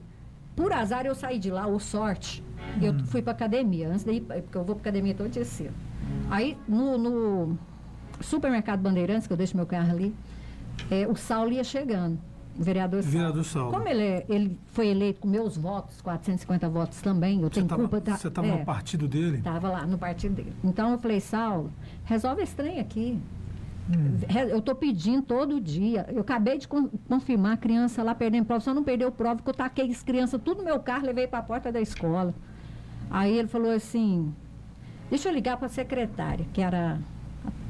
Speaker 12: por azar, eu saí de lá, ou sorte. e Eu fui pra academia. Antes daí, porque eu vou pra academia todo dia cedo. Aí, no, no supermercado Bandeirantes, que eu deixo meu carro ali, é, o Saulo ia chegando. Vereador Saulo.
Speaker 1: Vereador Saulo.
Speaker 12: Como ele, é- ele foi eleito com meus votos, 450 votos também, eu
Speaker 1: Você
Speaker 12: tenho
Speaker 1: tava,
Speaker 12: culpa da.
Speaker 1: você tava
Speaker 12: é.
Speaker 1: no partido dele?
Speaker 12: Estava lá no partido dele. Então eu falei, Saulo, resolve esse trem aqui.
Speaker 1: Hum.
Speaker 12: Eu estou pedindo todo dia. Eu acabei de con- confirmar a criança lá perdendo prova. Só não perdeu prova, porque eu taquei as crianças tudo no meu carro, levei para a porta da escola. Aí ele falou assim: deixa eu ligar para a secretária, que era.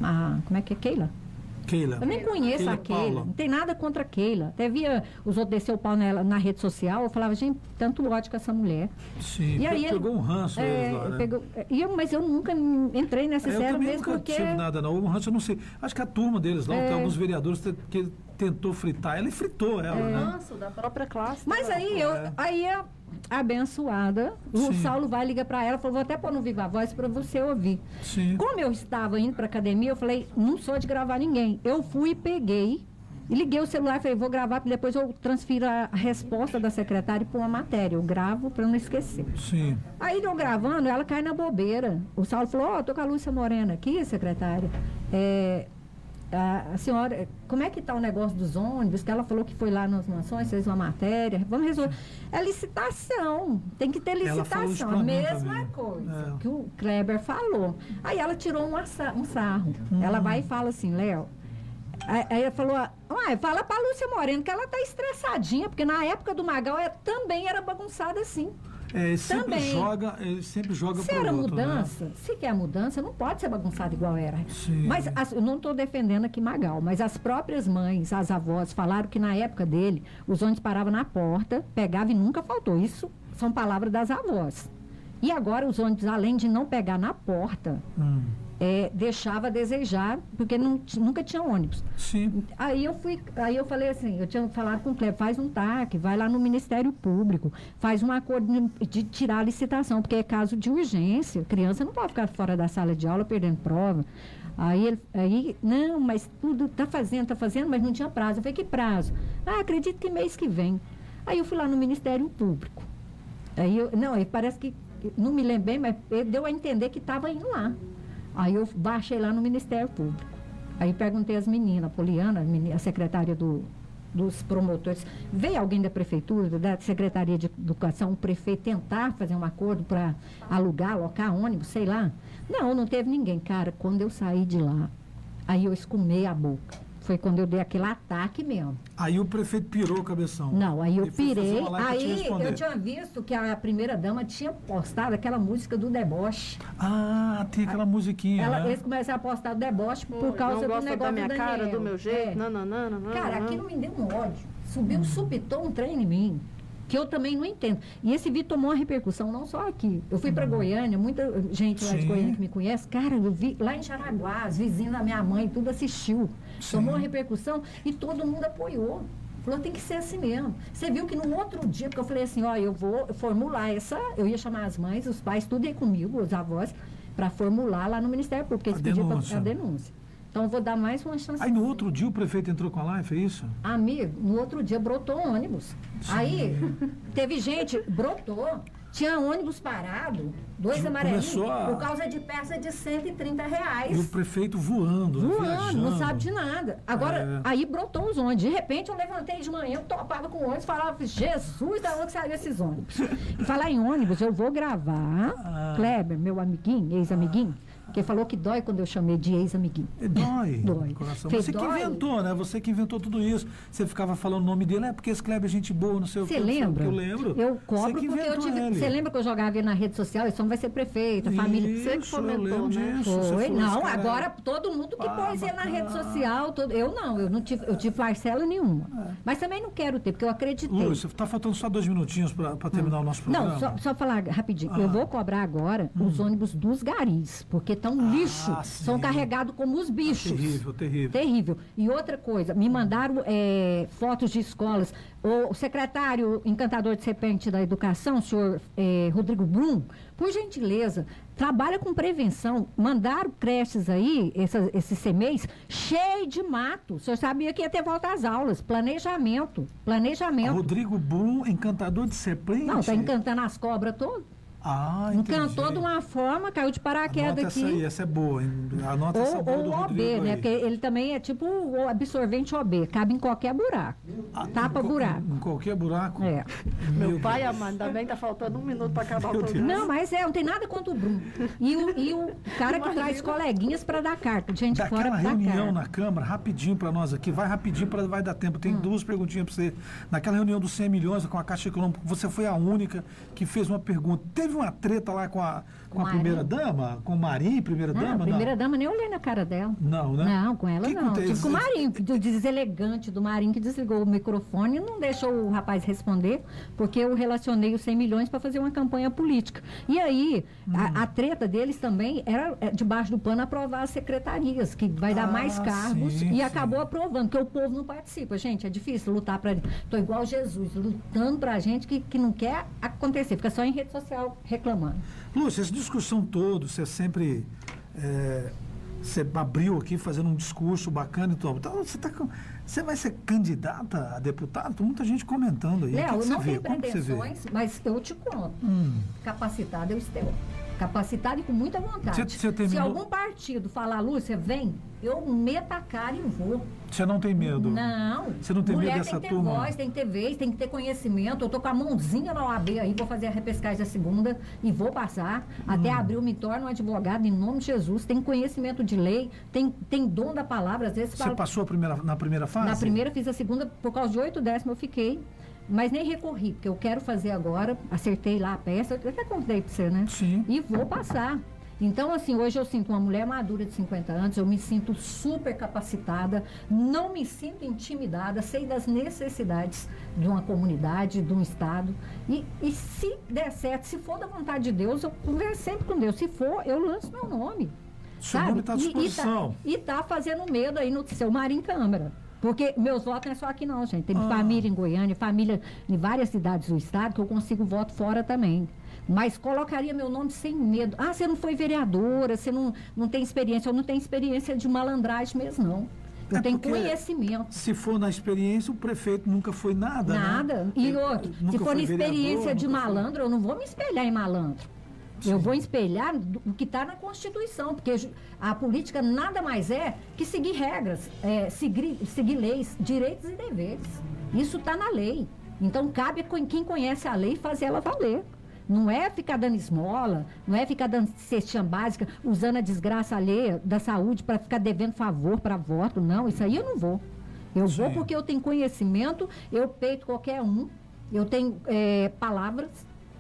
Speaker 12: A, a- como é que é Keila?
Speaker 1: Keila.
Speaker 12: Eu nem conheço
Speaker 1: Keila
Speaker 12: a Keila.
Speaker 1: Paula.
Speaker 12: Não tem nada contra a Keila. Até via os outros descer o pau nela na rede social. Eu falava, gente, tanto ódio com essa mulher.
Speaker 1: Sim,
Speaker 12: E aí
Speaker 1: pe-
Speaker 12: ele-
Speaker 1: pegou um ranço
Speaker 12: É,
Speaker 1: lá, né?
Speaker 12: pegou- e eu, mas eu nunca entrei nessa
Speaker 1: É, eu
Speaker 12: série
Speaker 1: também
Speaker 12: mesmo
Speaker 1: nunca
Speaker 12: porque.
Speaker 1: tive nada, não. O ranço eu não sei. Acho que a turma deles lá,
Speaker 12: É.
Speaker 1: tem alguns vereadores que tentou fritar ela e fritou ela,
Speaker 12: É.
Speaker 1: né?
Speaker 3: Ranço da própria classe.
Speaker 12: Mas aí, eu,
Speaker 1: É.
Speaker 12: aí a abençoada, o
Speaker 1: Sim.
Speaker 12: Saulo vai ligar para ela, falou, vou até pôr no Viva Voz para você ouvir.
Speaker 1: Sim.
Speaker 12: Como eu estava indo para academia, eu falei, não sou de gravar ninguém. Eu fui e peguei e liguei o celular e falei, vou gravar, depois eu transfiro a resposta da secretária para uma matéria. Eu gravo para não esquecer.
Speaker 1: Sim.
Speaker 12: Aí eu gravando, ela cai na bobeira. O Saulo falou, ó, tô com a Lúcia Morena aqui, secretária. É, a, senhora, como é que tá o negócio dos ônibus? Que ela falou que foi lá nas mansões, fez uma matéria. Vamos resolver. É licitação. Tem que ter licitação. A mesma
Speaker 1: também.
Speaker 12: coisa
Speaker 1: É.
Speaker 12: que o Kleber falou. Aí ela tirou um, um sarro.
Speaker 1: Hum.
Speaker 12: Ela vai e fala assim, Léo. Aí ela falou, uai, fala pra Lúcia Moreno que ela tá estressadinha, porque na época do Magal ela também era bagunçada assim.
Speaker 1: É, sempre
Speaker 12: Também.
Speaker 1: joga, ele sempre joga
Speaker 12: Se era
Speaker 1: outro, né?
Speaker 12: mudança, se quer mudança, não pode ser bagunçado igual era.
Speaker 1: Sim.
Speaker 12: Mas as- eu não estou defendendo aqui Magal, mas as próprias mães, as avós, falaram que na época dele, os ônibus paravam na porta, pegava e nunca faltou. Isso são palavras das avós. E agora os ônibus, além de não pegar na porta,
Speaker 1: Hum.
Speaker 12: É, deixava a desejar, porque não nunca tinha ônibus.
Speaker 1: Sim.
Speaker 12: Aí eu fui, aí eu falei assim, eu tinha falado com o Cleber, faz um TAC, vai lá no Ministério Público, faz um acordo de- tirar a licitação, porque é caso de urgência. Criança não pode ficar fora da sala de aula perdendo prova. Aí, ele, aí não, mas tudo tá fazendo, tá fazendo, mas não tinha prazo. Eu falei, que prazo? Ah, acredito que mês que vem. Aí eu fui lá no Ministério Público. Aí eu, não, parece que, não me lembro bem, mas deu a entender que estava indo lá. Aí eu baixei lá no Ministério Público. Aí perguntei às meninas, a Poliana, a secretária do, dos promotores, veio alguém da prefeitura, da Secretaria de Educação, o prefeito tentar fazer um acordo para alugar, alocar ônibus, sei lá. Não, não teve ninguém. Cara, quando eu saí de lá, aí eu escumei a boca. Foi quando eu dei aquele ataque mesmo.
Speaker 1: Aí o prefeito pirou o cabeção.
Speaker 12: Não, aí eu pirei. Aí eu tinha visto que a primeira dama tinha postado aquela música do deboche.
Speaker 1: Ah, tem aquela musiquinha,
Speaker 12: Ela-
Speaker 1: né?
Speaker 12: eles começaram a postar o deboche por
Speaker 3: Não
Speaker 12: causa do negócio
Speaker 3: da minha
Speaker 12: do
Speaker 3: cara, do meu jeito,
Speaker 12: É.
Speaker 3: nananana,
Speaker 12: Cara,
Speaker 3: nananana.
Speaker 12: aquilo me deu um ódio. Subiu, supitou um trem em mim. Que eu também não entendo. E esse vídeo tomou uma repercussão não só aqui. Eu fui para Goiânia, muita gente lá de
Speaker 11: Sim.
Speaker 12: Goiânia que me conhece. Cara, eu vi lá em Jaraguá, os vizinhos da minha mãe, tudo assistiu. Tomou uma repercussão e todo mundo apoiou. Falou, tem que ser assim mesmo. Você viu que no outro dia, porque eu falei assim, ó, eu vou formular essa, eu ia chamar as mães, os pais, tudo aí comigo, os avós, para formular lá no Ministério Público. Eles
Speaker 1: A
Speaker 12: pediram pra-
Speaker 1: denúncia.
Speaker 12: a denúncia. Então eu vou dar mais uma chance.
Speaker 1: Aí no outro dia o prefeito entrou com a live, é isso?
Speaker 12: Amigo, no outro dia brotou um ônibus. Aí teve gente, brotou. Tinha ônibus parado, dois
Speaker 1: Come-
Speaker 12: amarelinhos,
Speaker 1: a-
Speaker 12: por causa de peça de 130 reais.
Speaker 1: E o prefeito voando, né,
Speaker 12: Voando,
Speaker 1: viajando.
Speaker 12: não sabe de nada. Agora,
Speaker 1: É.
Speaker 12: aí brotou os ônibus. De repente, eu levantei de manhã, eu topava com ônibus, falava, Jesus, da onde saiu esses ônibus? E falar em ônibus, eu vou gravar,
Speaker 1: Ah.
Speaker 12: Kleber, meu amiguinho, ex-amiguinho, que falou que dói quando eu chamei de ex-amiguinho.
Speaker 1: Dói.
Speaker 12: Dói.
Speaker 1: Coração.
Speaker 12: Fez
Speaker 1: Você que
Speaker 12: dói.
Speaker 1: inventou, né? Você que inventou tudo isso. Você ficava falando o nome dele, é porque esse Kleber é gente boa, não sei o
Speaker 12: Você
Speaker 1: que. o
Speaker 12: lembra?
Speaker 1: que, Eu lembro.
Speaker 12: Eu
Speaker 1: Você
Speaker 12: cobro
Speaker 1: que
Speaker 12: porque eu tive. Você lembra que eu jogava ele na rede social? Esse homem vai ser prefeito, a família.
Speaker 1: Isso, Você que lembro né? disso. Você
Speaker 12: Foi. Não,
Speaker 1: cara-
Speaker 12: agora todo mundo que pôs ele na rede social. todo- Eu não, eu não tive, eu tive parcela nenhuma. Mas também não quero ter, porque eu acreditei.
Speaker 1: É. Lúcia, tá faltando só dois minutinhos para terminar o nosso programa.
Speaker 12: Não, só, só falar rapidinho.
Speaker 1: Ah.
Speaker 12: Eu vou cobrar agora os ônibus dos garis, porque estão lixo. São carregados como os bichos.
Speaker 1: Terrível, terrível.
Speaker 12: Terrível. E outra coisa, me mandaram é, fotos de escolas. O secretário encantador de serpente da educação, o senhor é, Rodrigo Brum, por gentileza, trabalha com prevenção. Mandaram creches aí, essas, esses CMEs, cheio de mato. O senhor sabia que ia ter volta às aulas. Planejamento. Planejamento.
Speaker 1: Rodrigo Brum, encantador de serpente?
Speaker 12: Não, tá encantando as cobras todas.
Speaker 1: Ah, entendi.
Speaker 12: Encantou de uma forma, caiu de paraquedas
Speaker 1: Anota
Speaker 12: aqui.
Speaker 1: essa aí, essa é boa. hein? Anota essa
Speaker 12: Ou,
Speaker 1: boa
Speaker 12: ou
Speaker 1: do
Speaker 12: o OB,
Speaker 1: Rodrigo
Speaker 12: né?
Speaker 1: aí.
Speaker 12: Porque ele também é tipo o absorvente OB, cabe em qualquer buraco. Tapa buraco.
Speaker 1: Em qualquer buraco?
Speaker 12: É.
Speaker 3: Meu pai amado, também tá faltando um minuto para acabar o programa.
Speaker 12: Não, mas é, não tem nada contra o Bruno. E o, e o cara que traz coleguinhas para dar carta, gente fora
Speaker 1: Daquela
Speaker 12: dar
Speaker 1: reunião na Câmara, rapidinho para nós aqui, vai rapidinho para vai dar tempo.
Speaker 12: Hum.
Speaker 1: Tem duas perguntinhas para você. Naquela reunião dos 100 milhões com a Caixa Econômica, você foi a única que fez uma pergunta. Teve uma treta lá com a, com a
Speaker 12: Marim?
Speaker 1: primeira dama? Com o Marim, primeira
Speaker 12: Não,
Speaker 1: dama?
Speaker 12: a primeira dama nem olhei na cara dela.
Speaker 1: Não, né?
Speaker 12: Não, com ela
Speaker 1: Que
Speaker 12: não. Tive com o Marinho, do deselegante do Marinho que desligou o microfone e não deixou o rapaz responder, porque eu relacionei os 100 milhões para fazer uma campanha política. E aí,
Speaker 1: Hum.
Speaker 12: a, a treta deles também era é, debaixo do pano aprovar as secretarias, que vai dar
Speaker 11: Ah,
Speaker 12: mais cargos,
Speaker 11: sim,
Speaker 12: e
Speaker 11: sim.
Speaker 12: acabou aprovando, porque o povo não participa. Gente, é difícil lutar para. Tô igual Jesus, lutando pra gente que, que não quer acontecer, fica só em rede social reclamando.
Speaker 1: Lúcia, essa discussão toda, você sempre. é, você abriu aqui fazendo um discurso bacana e tudo. Então, você, tá, você vai ser candidata a deputado? Tem muita gente comentando aí. Que
Speaker 12: Léo,
Speaker 1: que
Speaker 12: não
Speaker 1: que você vê?
Speaker 12: pretensões, mas eu te conto.
Speaker 1: Hum.
Speaker 12: Capacitado eu estou. Capacitado e com muita vontade.
Speaker 1: Você
Speaker 12: Se
Speaker 1: terminou-
Speaker 12: algum partido falar, Lúcia, vem, eu meto a cara e vou.
Speaker 1: Você não tem medo?
Speaker 12: Não.
Speaker 1: Você não tem
Speaker 12: Mulher
Speaker 1: medo dessa
Speaker 12: tem que ter
Speaker 1: turma?
Speaker 12: voz, tem que ter vez, tem que ter conhecimento. Eu tô com a mãozinha na OAB aí, vou fazer a repescagem da segunda e vou passar. Até
Speaker 1: Hum.
Speaker 12: abril me torno um advogado em nome de Jesus. Tem conhecimento de lei, tem, tem dom da palavra. Às vezes
Speaker 1: Você
Speaker 12: fala-
Speaker 1: passou primeira, na primeira fase?
Speaker 12: na primeira fiz a segunda, por causa de oito décimos eu fiquei. Mas nem recorri, porque eu quero fazer agora, acertei lá a peça, eu até contei para você, né?
Speaker 1: Sim.
Speaker 12: E vou passar. Então, assim, hoje eu sinto uma mulher madura de 50 anos, eu me sinto super capacitada, não me sinto intimidada, sei das necessidades de uma comunidade, de um Estado. E, e se der certo, se for da vontade de Deus, eu converso sempre com Deus. Se for, eu lanço meu nome.
Speaker 1: Seu
Speaker 12: sabe?
Speaker 1: nome tá à
Speaker 12: E-
Speaker 1: disposição.
Speaker 12: E, tá, e tá fazendo medo aí no seu mar em Câmara. Porque meus votos não é só aqui não, gente. Tem
Speaker 1: Ah.
Speaker 12: família em Goiânia, família em várias cidades do estado, que eu consigo voto fora também. Mas colocaria meu nome sem medo. Ah, você não foi vereadora, você não, não tem experiência. Eu não tenho experiência de malandragem mesmo, não. Eu
Speaker 1: É
Speaker 12: tenho conhecimento.
Speaker 1: Se for na experiência, o prefeito nunca foi nada. né?
Speaker 12: Nada. E
Speaker 1: Ele
Speaker 12: outro, se for na experiência
Speaker 1: vereador,
Speaker 12: de
Speaker 1: nunca foi-
Speaker 12: malandro, eu não vou me espelhar em malandro. Eu vou espelhar o que está na Constituição, porque a política nada mais é que seguir regras, é, seguir, seguir leis, direitos e deveres. Isso está na lei. Então cabe quem conhece a lei fazer ela valer. Não é ficar dando esmola, não é ficar dando cestinha básica, usando a desgraça alheia da saúde para ficar devendo favor para voto. Não, isso aí eu não vou. Eu vou
Speaker 1: Sim.
Speaker 12: porque eu tenho conhecimento, eu peito qualquer um, eu tenho é, palavras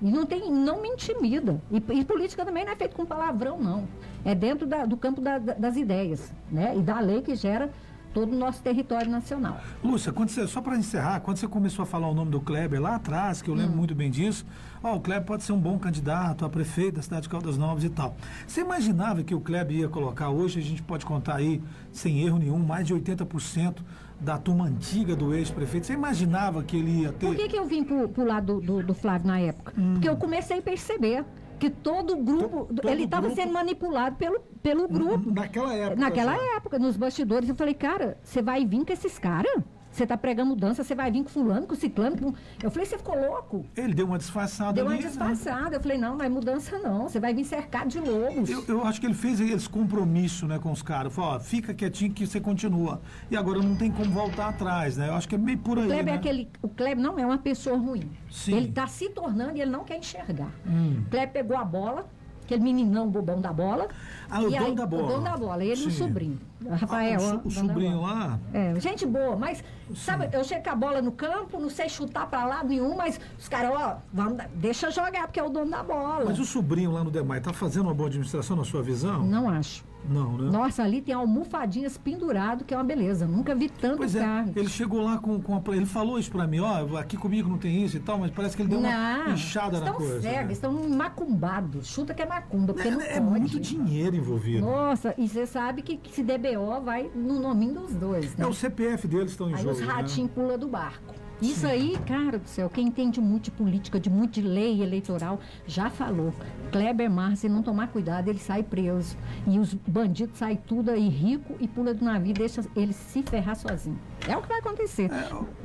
Speaker 12: e não, tem, não me intimida. E, e política também não é feito com palavrão, não. É dentro da- do campo da- da- das ideias né? e da lei que gera todo o nosso território nacional.
Speaker 1: Lúcia, quando você, só para encerrar, quando você começou a falar o nome do Kleber lá atrás, que eu
Speaker 12: Hum.
Speaker 1: lembro muito bem disso, ó, o Kleber pode ser um bom candidato a prefeito da cidade de Caldas Novas e tal. Você imaginava que o Kleber ia colocar hoje, a gente pode contar aí, sem erro nenhum, mais de 80% da turma antiga do ex-prefeito. Você imaginava que ele ia ter.
Speaker 12: Por que, que eu vim pro, pro lado do, do, do Flávio na época? Porque eu comecei a perceber que todo o grupo,
Speaker 1: todo
Speaker 12: ele estava
Speaker 1: grupo-
Speaker 12: sendo manipulado pelo, pelo grupo.
Speaker 1: Naquela época.
Speaker 12: Naquela
Speaker 1: já.
Speaker 12: época, nos bastidores, eu falei, cara, você vai vir com esses caras? Você tá pregando mudança, você vai vir com fulano, com ciclano. Com... Eu falei, você ficou louco?
Speaker 1: Ele deu uma disfarçada
Speaker 12: Deu uma
Speaker 1: ali, né?
Speaker 12: disfarçada. Eu falei, não, não é mudança não. Você vai vir cercado de lobos.
Speaker 1: Eu, eu acho que ele fez esse compromisso né, com os caras. Falou, ó, fica quietinho que você continua. E agora não tem como voltar atrás, né? Eu acho que é meio por aí.
Speaker 12: O Kleber,
Speaker 1: né?
Speaker 12: é aquele, o Kleber não é uma pessoa ruim.
Speaker 1: Sim.
Speaker 12: Ele está se tornando e ele não quer enxergar.
Speaker 1: Hum.
Speaker 12: O Kleber pegou a bola, aquele meninão bobão da bola.
Speaker 1: Ah, o dono da bola.
Speaker 12: O dono da bola, ele e o
Speaker 1: Sim.
Speaker 12: sobrinho. Rafael,
Speaker 1: Ah, o o sobrinho lá?
Speaker 12: É, gente boa, mas sabe, eu chego com a bola no campo, não sei chutar pra lado nenhum, mas os caras, ó, vamos, deixa jogar, porque é o dono da bola.
Speaker 1: Mas o sobrinho lá no Demai tá fazendo uma boa administração na sua visão?
Speaker 12: Não acho.
Speaker 1: Não, né?
Speaker 12: Nossa, ali tem almofadinhas pendurado, que é uma beleza. Nunca vi tanto
Speaker 1: Pois é,
Speaker 12: carne.
Speaker 1: ele chegou lá com, com a, Ele falou isso pra mim, ó, aqui comigo não tem isso e tal, mas parece que ele deu uma
Speaker 12: Não,
Speaker 1: inchada na coisa.
Speaker 12: cegos,
Speaker 1: né?
Speaker 12: estão macumbados. Chuta que é macumba, porque não
Speaker 1: É, é
Speaker 12: pode.
Speaker 1: muito dinheiro envolvido.
Speaker 12: Nossa, e você sabe que, que se DBO vai no nominho dos dois, né?
Speaker 1: É o CPF deles estão em
Speaker 12: Aí
Speaker 1: jogo.
Speaker 12: os
Speaker 1: né?
Speaker 12: ratinhos pulam do barco. Isso aí, cara do céu, quem entende muito de política, de muito de lei eleitoral, já falou. Kleber Mar, se não tomar cuidado, ele sai preso. E os bandidos saem tudo aí rico e pula do navio e deixa ele se ferrar sozinho. É o que vai acontecer.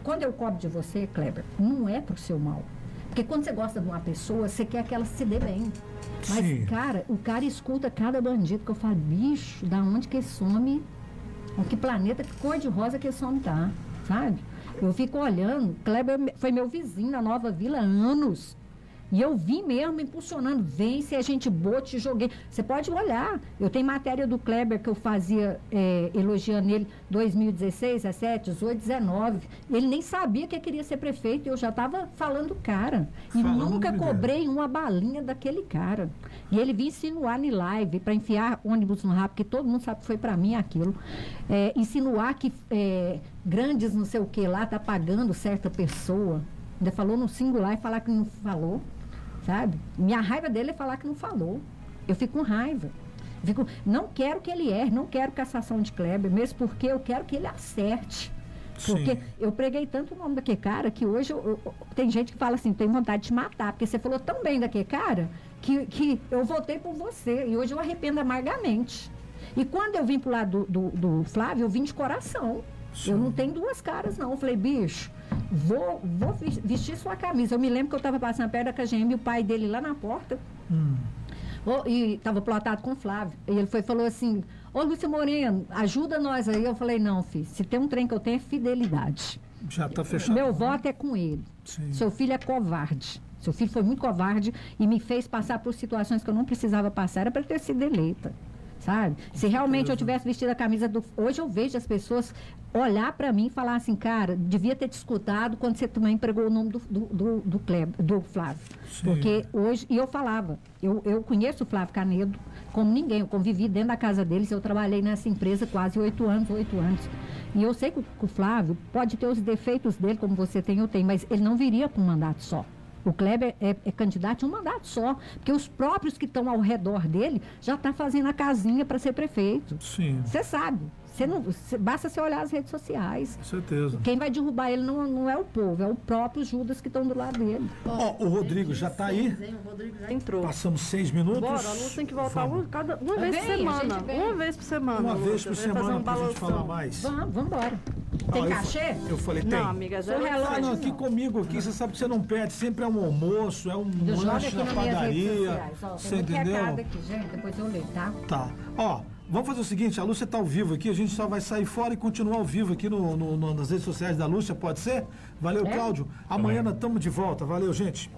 Speaker 12: Quando eu cobro de você, Kleber, não é pro seu mal. Porque quando você gosta de uma pessoa, você quer que ela se dê bem. Mas,
Speaker 1: Sim.
Speaker 12: cara, o cara escuta cada bandido que eu falo, bicho, da onde que some em que planeta, que cor de rosa que esse homem tá, sabe? Eu fico olhando, Kleber foi meu vizinho na Nova Vila há anos. E eu vi mesmo impulsionando, vem se a gente boa, te joguei. Você pode olhar. Eu tenho matéria do Kleber que eu fazia é, elogiando ele 2016, 17, 18, 19. Ele nem sabia que queria ser prefeito eu já estava falando do cara. E
Speaker 1: Falando
Speaker 12: nunca cobrei uma balinha daquele cara. E ele vinha insinuar em live para enfiar ônibus no rabo, que todo mundo sabe que foi para mim aquilo. É, insinuar que é, grandes não sei o que lá tá pagando certa pessoa. Ainda falou no singular e falar que não falou, sabe? Minha raiva dele é falar que não falou. Eu fico com raiva. Fico, não quero que ele erre, não quero cassação de Kleber, mesmo porque eu quero que ele acerte. Porque
Speaker 1: Sim.
Speaker 12: eu preguei tanto o nome daquele cara que hoje eu- eu- tem gente que fala assim, tem vontade de te matar, porque você falou tão bem daquele cara que, que eu votei por você. E hoje eu arrependo amargamente. E quando eu vim pro lado do, do, do Flávio, eu vim de coração. Eu não tenho duas caras, não. Eu falei, bicho, vou, vou ves- vestir sua camisa. Eu me lembro que eu estava passando perto da KGM e o pai dele lá na porta. Ô, e estava plotado com o Flávio. E ele foi falou assim: Ô Lúcia Moreno, ajuda nós aí. Eu falei: Não, filho, se tem um trem que eu tenho é fidelidade.
Speaker 1: Já tá fechado.
Speaker 12: Meu voto é com ele.
Speaker 1: Sim.
Speaker 12: Seu filho é covarde. Seu filho foi muito covarde e me fez passar por situações que eu não precisava passar. Era para ter sido eleita. Sabe? Se realmente eu tivesse vestido a camisa do. Hoje eu vejo as pessoas olhar para mim e falar assim, cara, devia ter te escutado quando você também empregou o nome do, do, do, do, Kleb- do Flávio.
Speaker 1: Sim.
Speaker 12: Porque hoje, e eu falava, eu, eu conheço o Flávio Canedo como ninguém, eu convivi dentro da casa deles, eu trabalhei nessa empresa quase oito anos, oito anos. E eu sei que o, que o Flávio pode ter os defeitos dele, como você tem, eu tenho, mas ele não viria para um mandato só. O Kleber é, é candidato a um mandato só, porque os próprios que estão ao redor dele já estão fazendo a casinha para ser prefeito.
Speaker 1: Sim.
Speaker 12: Você sabe. Você não, cê- basta você olhar as redes sociais.
Speaker 1: Com certeza.
Speaker 12: Quem vai derrubar ele não, não é o povo, é o próprio Judas que estão do lado dele.
Speaker 1: Ó, o Rodrigo já tá aí.
Speaker 3: O Rodrigo já entrou.
Speaker 1: Passamos seis minutos.
Speaker 3: Bora, a Lúcia tem que voltar uma, cada, uma vez por
Speaker 12: Vem, a
Speaker 3: semana. Uma vez por semana.
Speaker 1: Uma vez por
Speaker 3: Vem fazer
Speaker 1: semana
Speaker 3: um
Speaker 1: pra gente falar mais.
Speaker 12: Vamos, vamos embora. Tem
Speaker 1: fa-
Speaker 12: cachê?
Speaker 1: Eu falei, tem.
Speaker 3: Não, amiga, já é
Speaker 12: relógio
Speaker 1: Ah, não, aqui comigo, aqui, você sabe que você não perde. Sempre é um almoço, é um lanche na padaria.
Speaker 12: sociais. Ó,
Speaker 1: Você entendeu?
Speaker 12: aqui, gente. Depois eu leio, tá?
Speaker 1: Tá. Ó, vamos fazer o seguinte, a Lúcia tá ao vivo aqui, a gente só vai sair fora e continuar ao vivo aqui no, no- no- nas redes sociais da Lúcia, pode ser? Valeu,
Speaker 12: É?
Speaker 1: Cláudio. Amanhã nós estamos de volta. Valeu, gente.